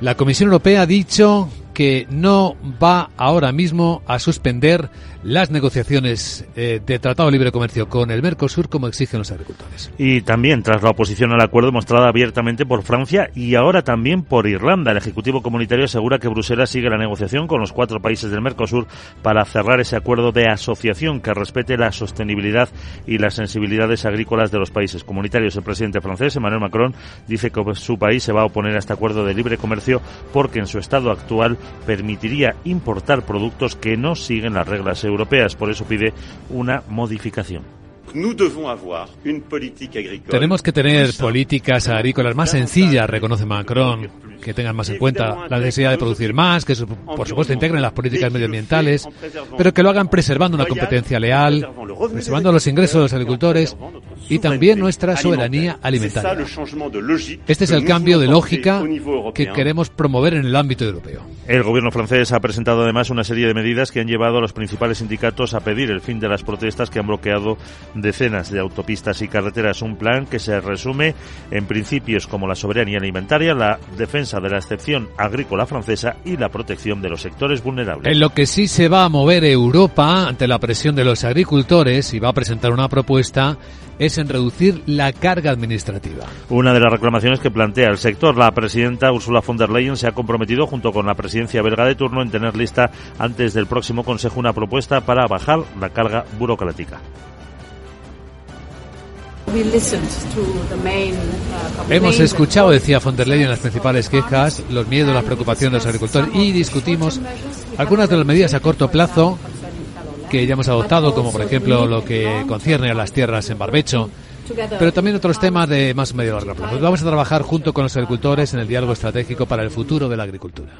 La Comisión Europea ha dicho que no va ahora mismo a suspender las negociaciones eh, de Tratado de Libre Comercio con el Mercosur como exigen los agricultores. Y también tras la oposición al acuerdo mostrada abiertamente por Francia y ahora también por Irlanda. El Ejecutivo Comunitario asegura que Bruselas sigue la negociación con los cuatro países del Mercosur para cerrar ese acuerdo de asociación que respete la sostenibilidad y las sensibilidades agrícolas de los países comunitarios. El presidente francés, Emmanuel Macron, dice que su país se va a oponer a este acuerdo de libre comercio porque en su estado actual permitiría importar productos que no siguen las reglas europeas. Por eso pide una modificación. Tenemos que tener políticas agrícolas más sencillas, reconoce Macron, que tengan más en cuenta la necesidad de producir más, que por supuesto integren las políticas medioambientales, pero que lo hagan preservando una competencia leal, preservando los ingresos de los agricultores y también nuestra soberanía alimentaria. Este es el cambio de lógica que queremos promover en el ámbito europeo. El gobierno francés ha presentado además una serie de medidas que han llevado a los principales sindicatos a pedir el fin de las protestas que han bloqueado decenas de autopistas y carreteras. Un plan que se resume en principios como la soberanía alimentaria, la defensa de la excepción agrícola francesa y la protección de los sectores vulnerables. En lo que sí se va a mover Europa ante la presión de los agricultores y va a presentar una propuesta es en reducir la carga administrativa. Una de las reclamaciones que plantea el sector, la presidenta Ursula von der Leyen se ha comprometido junto con la presidencia belga de turno en tener lista antes del próximo Consejo una propuesta para bajar la carga burocrática. Hemos escuchado, decía von der Leyen, las principales quejas, los miedos, las preocupaciones de los agricultores y discutimos algunas de las medidas a corto plazo que ya hemos adoptado, como por ejemplo lo que concierne a las tierras en barbecho, pero también otros temas de más medio largo plazo. Vamos a trabajar junto con los agricultores en el diálogo estratégico para el futuro de la agricultura.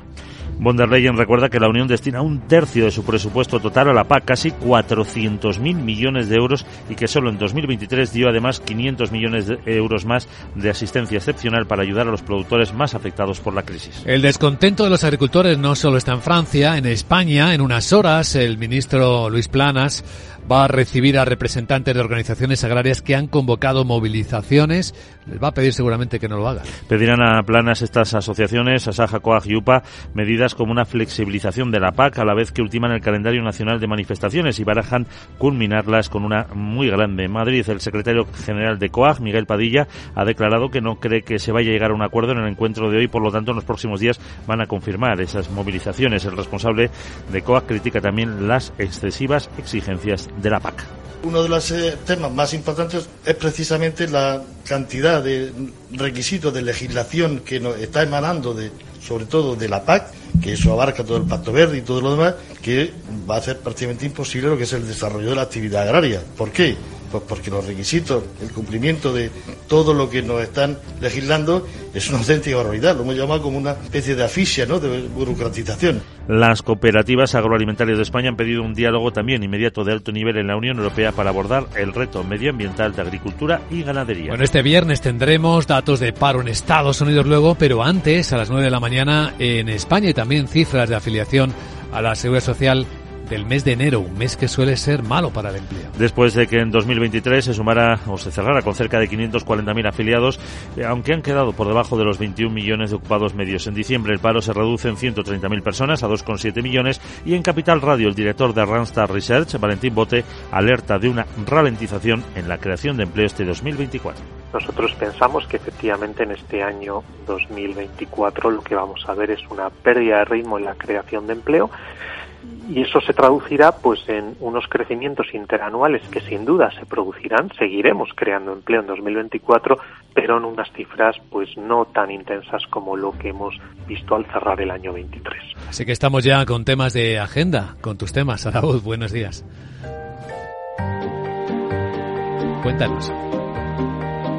Von der Leyen recuerda que la Unión destina un tercio de su presupuesto total a la PAC, casi 400.000 millones de euros, y que solo en 2023 dio además 500 millones de euros más de asistencia excepcional para ayudar a los productores más afectados por la crisis. El descontento de los agricultores no solo está en Francia, en España, en unas horas el ministro Luis Planas va a recibir a representantes de organizaciones agrarias que han convocado movilizaciones. Les va a pedir seguramente que no lo hagan. Pedirán a planas estas asociaciones, Asaja, Coag y UPA, medidas como una flexibilización de la PAC a la vez que ultiman el calendario nacional de manifestaciones y barajan culminarlas con una muy grande. En Madrid, el secretario general de COAG, Miguel Padilla, ha declarado que no cree que se vaya a llegar a un acuerdo en el encuentro de hoy, por lo tanto en los próximos días van a confirmar esas movilizaciones. El responsable de COAG critica también las excesivas exigencias de la PAC. Uno de los eh, temas más importantes es precisamente la cantidad de requisitos de legislación que nos está emanando de, sobre todo de la PAC, que eso abarca todo el Pacto Verde y todo lo demás, que va a hacer prácticamente imposible lo que es el desarrollo de la actividad agraria. ¿Por qué? Pues porque los requisitos, el cumplimiento de todo lo que nos están legislando es una auténtica barbaridad. Lo hemos llamado como una especie de asfixia, ¿no? De burocratización. Las cooperativas agroalimentarias de España han pedido un diálogo también inmediato de alto nivel en la Unión Europea para abordar el reto medioambiental de agricultura y ganadería. Bueno, este viernes tendremos datos de paro en Estados Unidos luego, pero antes, a las 9 de la mañana, en España y también cifras de afiliación a la Seguridad Social del mes de enero, un mes que suele ser malo para el empleo. Después de que en 2023 se sumara o se cerrara con cerca de 540.000 afiliados, eh, aunque han quedado por debajo de los 21 millones de ocupados medios. En diciembre el paro se reduce en 130.000 personas a 2,7 millones y en Capital Radio el director de Randstad Research, Valentín Bote, alerta de una ralentización en la creación de empleo este 2024. Nosotros pensamos que efectivamente en este año 2024 lo que vamos a ver es una pérdida de ritmo en la creación de empleo y eso se traducirá pues en unos crecimientos interanuales que sin duda se producirán, seguiremos creando empleo en 2024, pero en unas cifras pues no tan intensas como lo que hemos visto al cerrar el año 23. Así que estamos ya con temas de agenda, con tus temas. Araúz, buenos días. Cuéntanos.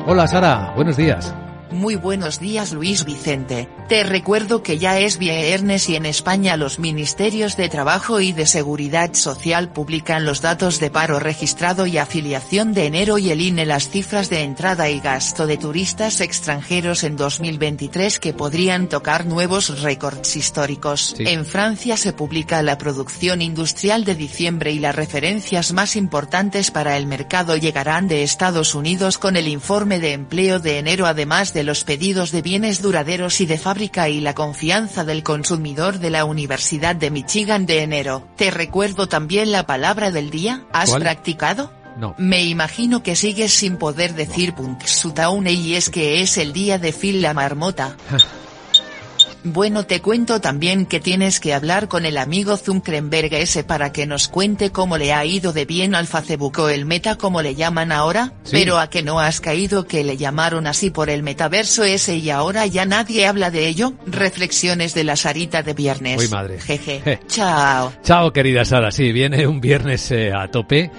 Hola Sara, buenos días. Muy buenos días Luis Vicente, te recuerdo que ya es viernes y en España los Ministerios de Trabajo y de Seguridad Social publican los datos de paro registrado y afiliación de enero y el INE las cifras de entrada y gasto de turistas extranjeros en 2023 que podrían tocar nuevos récords históricos. En Francia se publica la producción industrial de diciembre y las referencias más importantes para el mercado llegarán de Estados Unidos con el informe de empleo de enero además de los pedidos de bienes duraderos y de fábrica y la confianza del consumidor de la Universidad de Michigan de enero. Te recuerdo también la palabra del día, ¿has practicado? No. Me imagino que sigues sin poder decir Punxsutawney y es que es el día de Phil la marmota. (laughs) Bueno te cuento también que tienes que hablar con el amigo Zuckerberg ese para que nos cuente cómo le ha ido de bien al Facebook o el meta como le llaman ahora, Sí. pero a que no has caído que le llamaron así por el metaverso ese y ahora ya nadie habla de ello, reflexiones de la Sarita de viernes. Uy, madre. Jeje. Je. (laughs) Chao. Chao, querida Sara. Sí, viene un viernes eh, a tope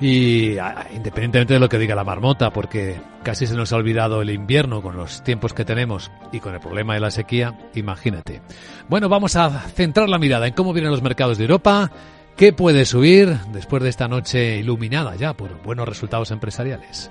y ah, independientemente de lo que diga la marmota, porque casi se nos ha olvidado el invierno con los tiempos que tenemos y con el problema de la sequía, imagínate. Bueno, vamos a centrar la mirada en cómo vienen los mercados de Europa, qué puede subir después de esta noche iluminada ya por buenos resultados empresariales.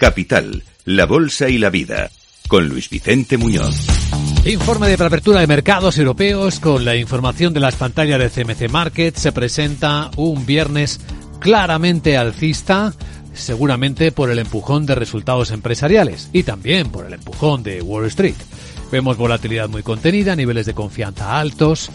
Capital, la Bolsa y la Vida, con Luis Vicente Muñoz. Informe de preapertura de mercados europeos con la información de las pantallas de CMC Market. Se presenta un viernes claramente alcista, seguramente por el empujón de resultados empresariales y también por el empujón de Wall Street. Vemos volatilidad muy contenida, niveles de confianza altos,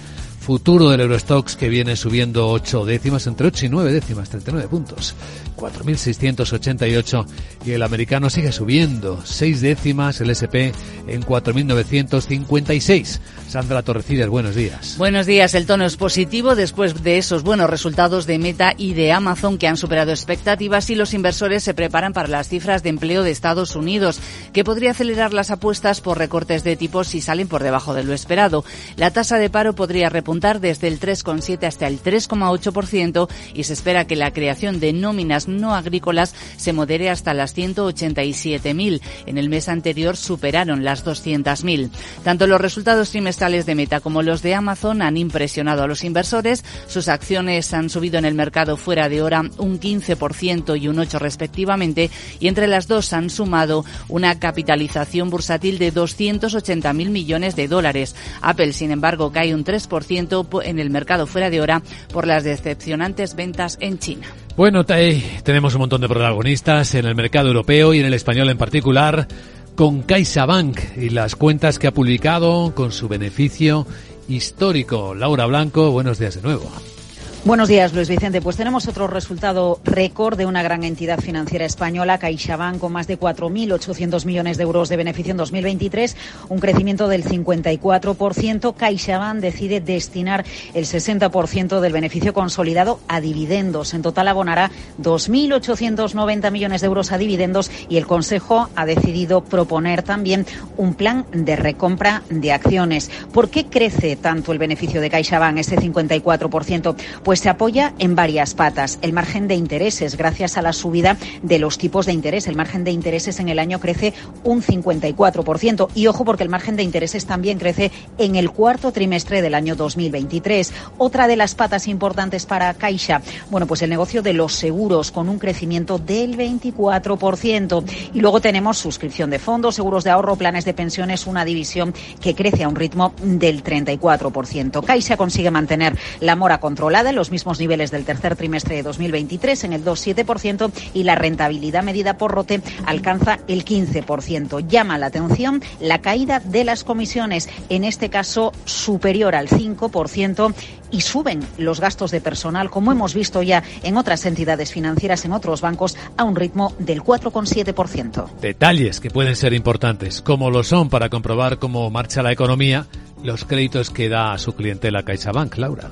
futuro del Eurostox que viene subiendo 8 décimas, entre 8 y 9 décimas, 39 puntos. 4.688 y el americano sigue subiendo, 6 décimas, el SP en 4.956. Sandra Torrecides, buenos días. Buenos días, el tono es positivo después de esos buenos resultados de Meta y de Amazon que han superado expectativas y los inversores se preparan para las cifras de empleo de Estados Unidos, que podría acelerar las apuestas por recortes de tipos si salen por debajo de lo esperado. La tasa de paro podría repuntar desde el 3,7 hasta el 3,8% y se espera que la creación de nóminas no agrícolas se modere hasta las 187.000. En el mes anterior superaron las 200.000. Tanto los resultados trimestrales de Meta como los de Amazon han impresionado a los inversores. Sus acciones han subido en el mercado fuera de hora un 15% y un 8% respectivamente y entre las dos han sumado una capitalización bursátil de 280.000 millones de dólares. Apple, sin embargo, cae un 3% en el mercado fuera de hora por las decepcionantes ventas en China. Bueno, tenemos un montón de protagonistas en el mercado europeo y en el español en particular, con CaixaBank y las cuentas que ha publicado con su beneficio histórico. Laura Blanco, buenos días de nuevo. Buenos días, Luis Vicente. Pues tenemos otro resultado récord de una gran entidad financiera española, CaixaBank, con más de 4.800 millones de euros de beneficio en 2023, un crecimiento del 54%. CaixaBank decide destinar el 60% del beneficio consolidado a dividendos. En total abonará 2.890 millones de euros a dividendos y el Consejo ha decidido proponer también un plan de recompra de acciones. ¿Por qué crece tanto el beneficio de CaixaBank, este 54%? Pues pues se apoya en varias patas. El margen de intereses, gracias a la subida de los tipos de interés. El margen de intereses en el año crece un 54%. Y ojo, porque el margen de intereses también crece en el cuarto trimestre del año 2023. Otra de las patas importantes para Caixa, bueno, pues el negocio de los seguros con un crecimiento del 24%. Y luego tenemos suscripción de fondos, seguros de ahorro, planes de pensiones, una división que crece a un ritmo del 34%. Caixa consigue mantener la mora controlada los mismos niveles del tercer trimestre de 2023 en el 2,7% y la rentabilidad medida por ROTE alcanza el 15%. Llama la atención la caída de las comisiones, en este caso superior al 5% y suben los gastos de personal, como hemos visto ya en otras entidades financieras, en otros bancos, a un ritmo del 4,7%. Detalles que pueden ser importantes, como lo son para comprobar cómo marcha la economía, los créditos que da a su clientela CaixaBank, Laura.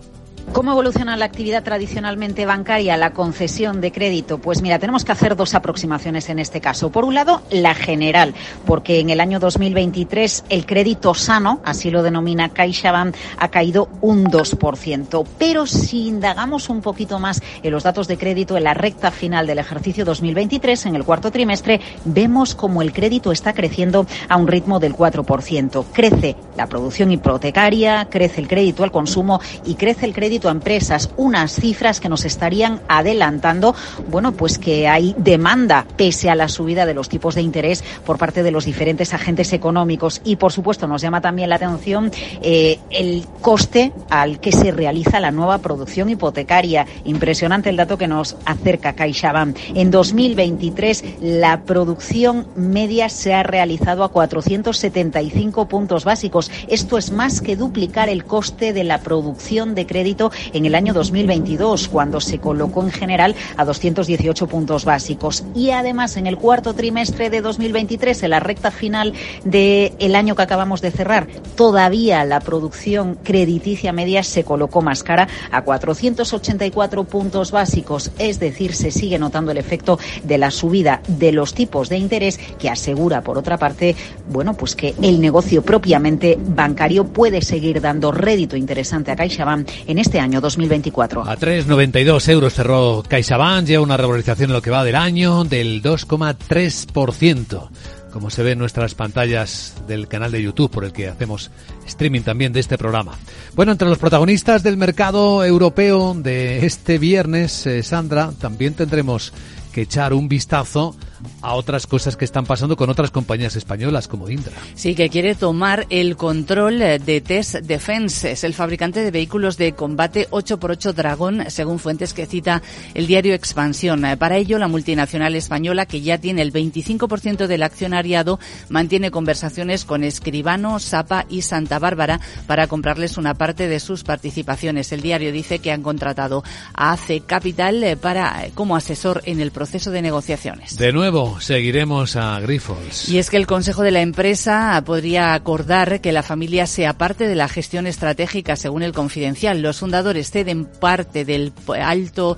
¿Cómo evoluciona la actividad tradicionalmente bancaria, la concesión de crédito? Pues mira, tenemos que hacer dos aproximaciones en este caso. Por un lado, la general, porque en el año 2023 el crédito sano, así lo denomina CaixaBank, ha caído un 2%. Pero si indagamos un poquito más en los datos de crédito en la recta final del ejercicio 2023, en el cuarto trimestre, vemos como el crédito está creciendo a un ritmo del 4%. Crece la producción hipotecaria, crece el crédito al consumo y crece el crédito a empresas, unas cifras que nos estarían adelantando, bueno, pues que hay demanda pese a la subida de los tipos de interés por parte de los diferentes agentes económicos y, por supuesto, nos llama también la atención eh, el coste al que se realiza la nueva producción hipotecaria. Impresionante el dato que nos acerca CaixaBank. En 2023 la producción media se ha realizado a 475 puntos básicos. Esto es más que duplicar el coste de la producción de crédito en el año 2022, cuando se colocó en general a 218 puntos básicos. Y además, en el cuarto trimestre de 2023, en la recta final del año que acabamos de cerrar, todavía la producción crediticia media se colocó más cara a 484 puntos básicos. Es decir, se sigue notando el efecto de la subida de los tipos de interés que asegura, por otra parte, bueno, pues que el negocio propiamente bancario puede seguir dando rédito interesante a CaixaBank en este año 2024. A 3,92 euros cerró CaixaBank, lleva una revalorización en lo que va del año del 2,3% como se ve en nuestras pantallas del canal de YouTube por el que hacemos streaming también de este programa. Bueno, entre los protagonistas del mercado europeo de este viernes, eh, Sandra, también tendremos que echar un vistazo a otras cosas que están pasando con otras compañías españolas como Indra. Sí, que quiere tomar el control de Test Defense. Es el fabricante de vehículos de combate 8x8 Dragón, según fuentes que cita el diario Expansión. Para ello, la multinacional española, que ya tiene el 25% del accionariado, mantiene conversaciones con Escribano, Sapa y Santa Bárbara para comprarles una parte de sus participaciones. El diario dice que han contratado a AC Capital para como asesor en el proceso de negociaciones. De nuevo, seguiremos a Grifols. Y es que el Consejo de la empresa podría acordar que la familia sea parte de la gestión estratégica, según el Confidencial. Los fundadores ceden parte del alto,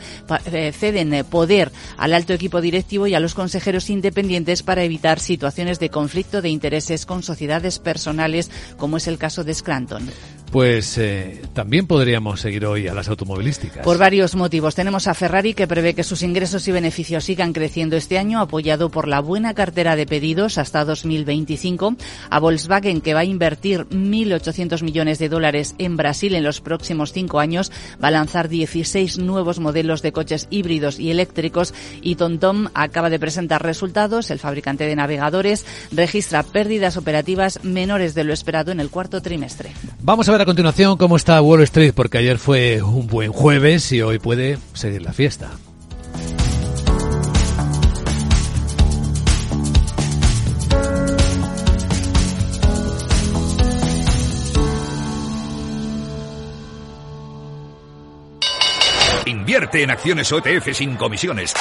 eh, ceden poder al alto equipo directivo y a los consejeros independientes para evitar situaciones de conflicto de intereses con sociedades personales, como es el caso de Scranton. Pues eh, también podríamos seguir hoy a las automovilísticas. Por varios motivos. Tenemos a Ferrari que prevé que sus ingresos y beneficios sigan creciendo este año, apoyado por la buena cartera de pedidos hasta 2025. A Volkswagen que va a invertir 1.800 millones de dólares en Brasil en los próximos cinco años. Va a lanzar 16 nuevos modelos de coches híbridos y eléctricos. Y TomTom acaba de presentar resultados. El fabricante de navegadores registra pérdidas operativas menores de lo esperado en el cuarto trimestre. Vamos a ver a continuación cómo está Wall Street, porque ayer fue un buen jueves y hoy puede seguir la fiesta. Invierte en acciones OTF sin comisiones.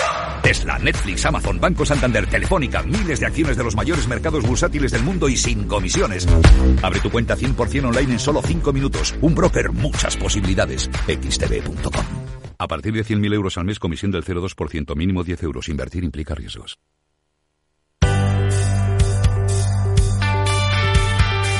Tesla, Netflix, Amazon, Banco Santander, Telefónica, miles de acciones de los mayores mercados bursátiles del mundo y sin comisiones. Abre tu cuenta 100% online en solo 5 minutos. Un broker, muchas posibilidades. xtb.com. A partir de 100.000 euros al mes, comisión del 0,2%, mínimo 10 euros. Invertir implica riesgos.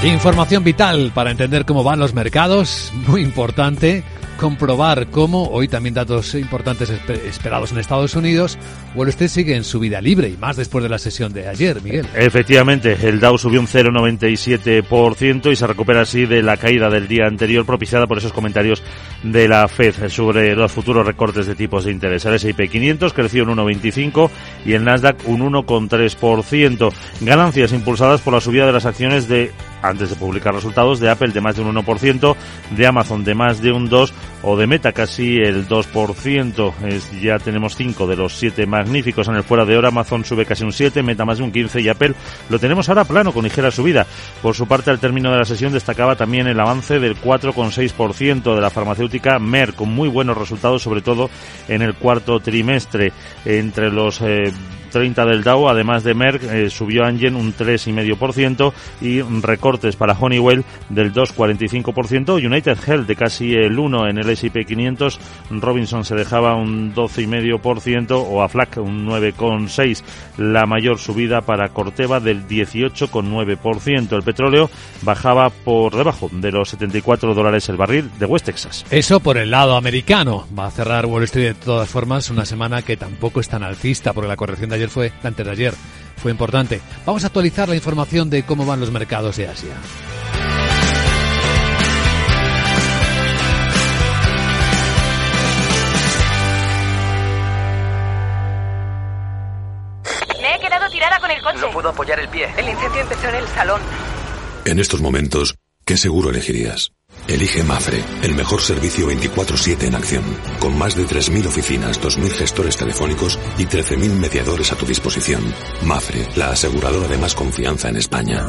Información vital para entender cómo van los mercados, muy importante comprobar cómo, hoy también datos importantes esperados en Estados Unidos, Wall Street sigue en su vida libre y más después de la sesión de ayer, Miguel. Efectivamente, el Dow subió un 0,97% y se recupera así de la caída del día anterior propiciada por esos comentarios de la Fed sobre los futuros recortes de tipos de interés. El S&P 500 creció un 1,25 y el Nasdaq un 1,3%. Ganancias impulsadas por la subida de las acciones de antes de publicar resultados de Apple de más de un 1%, de Amazon de más de un 2% o de Meta casi el 2%. Es, ya tenemos 5 de los 7 magníficos en el fuera de hora. Amazon sube casi un 7, Meta más de un 15 y Apple lo tenemos ahora plano con ligera subida. Por su parte, al término de la sesión destacaba también el avance del 4,6% de la farmacéutica Merck con muy buenos resultados, sobre todo en el cuarto trimestre. Entre los eh, 30 del Dow, además de Merck, eh, subió Angen un 3,5% y recortes para Honeywell del 2,45%, United Health de casi el 1 en el S&P 500, Robinson se dejaba un 12,5% o Aflac un 9,6%, la mayor subida para Corteva del 18,9%. El petróleo bajaba por debajo de los 74 dólares el barril de West Texas. Eso por el lado americano. Va a cerrar Wall Street de todas formas una semana que tampoco es tan alcista porque la corrección de ayer fue, antes de ayer, fue importante. Vamos a actualizar la información de cómo van los mercados de Asia. Me he quedado tirada con el coche. No puedo apoyar el pie. El incendio empezó en el salón. En estos momentos, ¿qué seguro elegirías? Elige Mafre, el mejor servicio 24/7 en acción, con más de 3.000 oficinas, 2.000 gestores telefónicos y 13.000 mediadores a tu disposición. Mafre, la aseguradora de más confianza en España.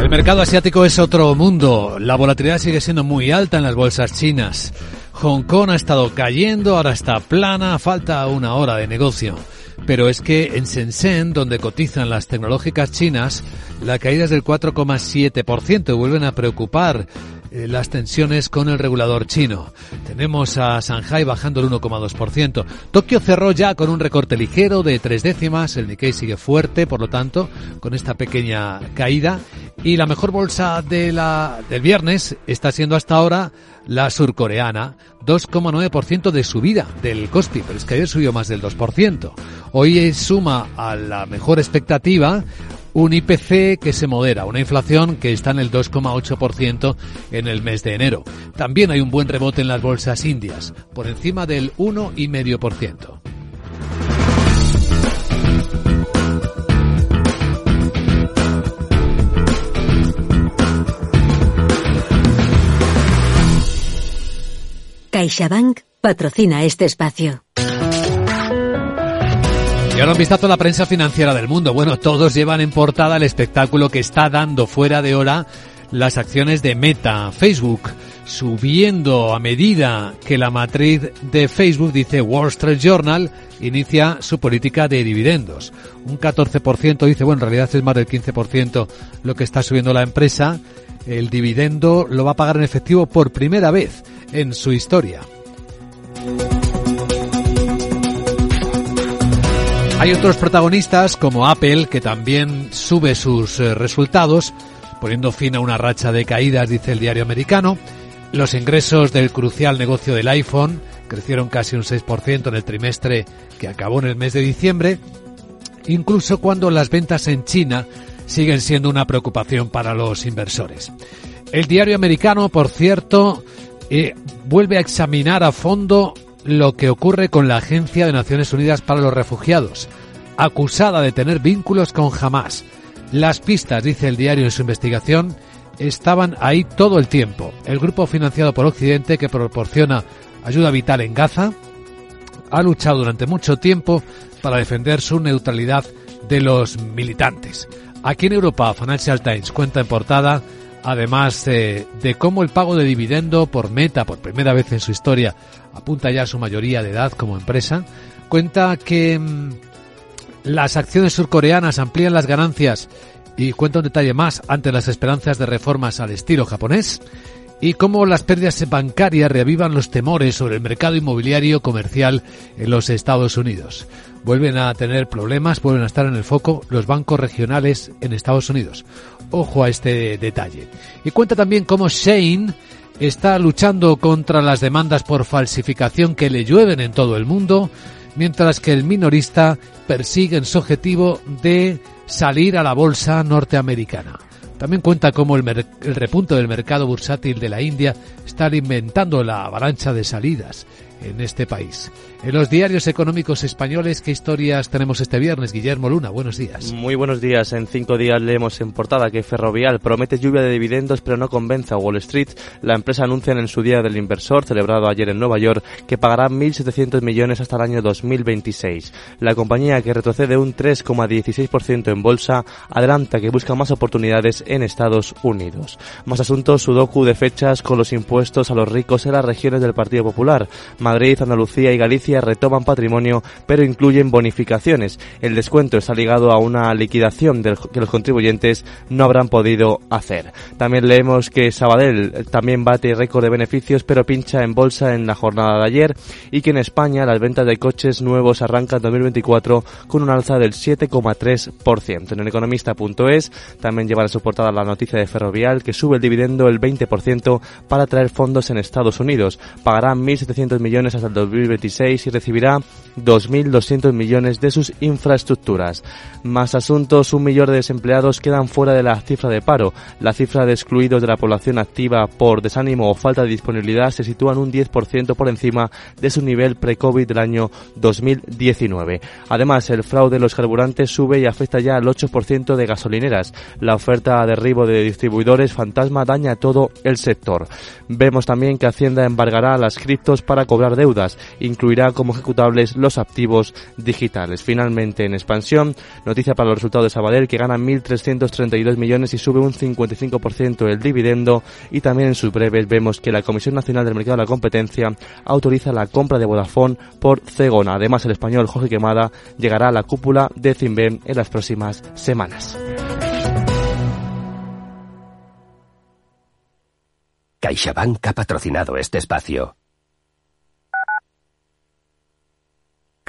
El mercado asiático es otro mundo. La volatilidad sigue siendo muy alta en las bolsas chinas. Hong Kong ha estado cayendo, ahora está plana, falta una hora de negocio. Pero es que en Shenzhen, donde cotizan las tecnológicas chinas, la caída es del 4,7% y vuelven a preocupar eh, las tensiones con el regulador chino. Tenemos a Shanghai bajando el 1,2%. Tokio cerró ya con un recorte ligero de tres décimas. El Nikkei sigue fuerte, por lo tanto, con esta pequeña caída. Y la mejor bolsa de la, del viernes está siendo hasta ahora la surcoreana, 2,9% de subida del Kospi, pero es que ayer subió más del 2%. Hoy suma a la mejor expectativa un IPC que se modera, una inflación que está en el 2,8% en el mes de enero. También hay un buen rebote en las bolsas indias, por encima del 1,5%. CaixaBank patrocina este espacio. Y ahora un vistazo a la prensa financiera del mundo. Bueno, todos llevan en portada el espectáculo que está dando fuera de hora las acciones de Meta, Facebook, subiendo a medida que la matriz de Facebook, dice Wall Street Journal, inicia su política de dividendos. Un 14% dice, bueno, en realidad es más del 15% lo que está subiendo la empresa. El dividendo lo va a pagar en efectivo por primera vez en su historia. Hay otros protagonistas como Apple que también sube sus eh, resultados, poniendo fin a una racha de caídas, dice el diario americano. Los ingresos del crucial negocio del iPhone crecieron casi un 6% en el trimestre que acabó en el mes de diciembre, incluso cuando las ventas en China siguen siendo una preocupación para los inversores. El diario americano, por cierto, vuelve a examinar a fondo lo que ocurre con la Agencia de Naciones Unidas para los Refugiados, acusada de tener vínculos con Hamas. Las pistas, dice el diario en su investigación, estaban ahí todo el tiempo. El grupo financiado por Occidente, que proporciona ayuda vital en Gaza, ha luchado durante mucho tiempo para defender su neutralidad de los militantes. Aquí en Europa, Financial Times cuenta en portada además de cómo el pago de dividendo por Meta, por primera vez en su historia, apunta ya a su mayoría de edad como empresa, cuenta que mm, las acciones surcoreanas amplían las ganancias y cuenta un detalle más ante las esperanzas de reformas al estilo japonés y cómo las pérdidas bancarias reavivan los temores sobre el mercado inmobiliario comercial en los Estados Unidos. Vuelven a tener problemas, vuelven a estar en el foco los bancos regionales en Estados Unidos. Ojo a este detalle. Y cuenta también cómo Shane está luchando contra las demandas por falsificación que le llueven en todo el mundo, mientras que el minorista persigue en su objetivo de salir a la bolsa norteamericana. También cuenta cómo el, el, repunto del mercado bursátil de la India está alimentando la avalancha de salidas en este país. En los diarios económicos españoles, ¿qué historias tenemos este viernes? Guillermo Luna, buenos días. Muy buenos días. En cinco días leemos en portada que Ferrovial promete lluvia de dividendos pero no convence a Wall Street. La empresa anuncia en su Día del Inversor, celebrado ayer en Nueva York, que pagará 1.700 millones hasta el año 2026. La compañía, que retrocede un 3,16% en bolsa, adelanta que busca más oportunidades en Estados Unidos. Más asuntos, Sudoku de fechas con los impuestos a los ricos en las regiones del Partido Popular. Madrid, Andalucía y Galicia retoman patrimonio, pero incluyen bonificaciones. El descuento está ligado a una liquidación que los contribuyentes no habrán podido hacer. También leemos que Sabadell también bate récord de beneficios, pero pincha en bolsa en la jornada de ayer y que en España las ventas de coches nuevos arrancan en 2024 con un alza del 7,3%. En el economista.es también lleva soportada la noticia de Ferrovial que sube el dividendo el 20% para traer fondos en Estados Unidos. Pagará 1.700 millones hasta el 2026 y recibirá 2.200 millones de sus infraestructuras. Más asuntos, un millón de desempleados quedan fuera de la cifra de paro. La cifra de excluidos de la población activa por desánimo o falta de disponibilidad se sitúa en un 10% por encima de su nivel pre-COVID del año 2019. Además, el fraude de los carburantes sube y afecta ya al 8% de gasolineras. La oferta de derribo de distribuidores fantasma daña todo el sector. Vemos también que Hacienda embargará las criptos para cobrar deudas. Incluirá como ejecutables los activos digitales. Finalmente, en expansión, noticia para los resultados de Sabadell que gana 1.332 millones y sube un 55% el dividendo. Y también en sus breves vemos que la Comisión Nacional del Mercado de la Competencia autoriza la compra de Vodafone por Cegona. Además, el español Jorge Quemada llegará a la cúpula de Zimbem en las próximas semanas. CaixaBank ha patrocinado este espacio.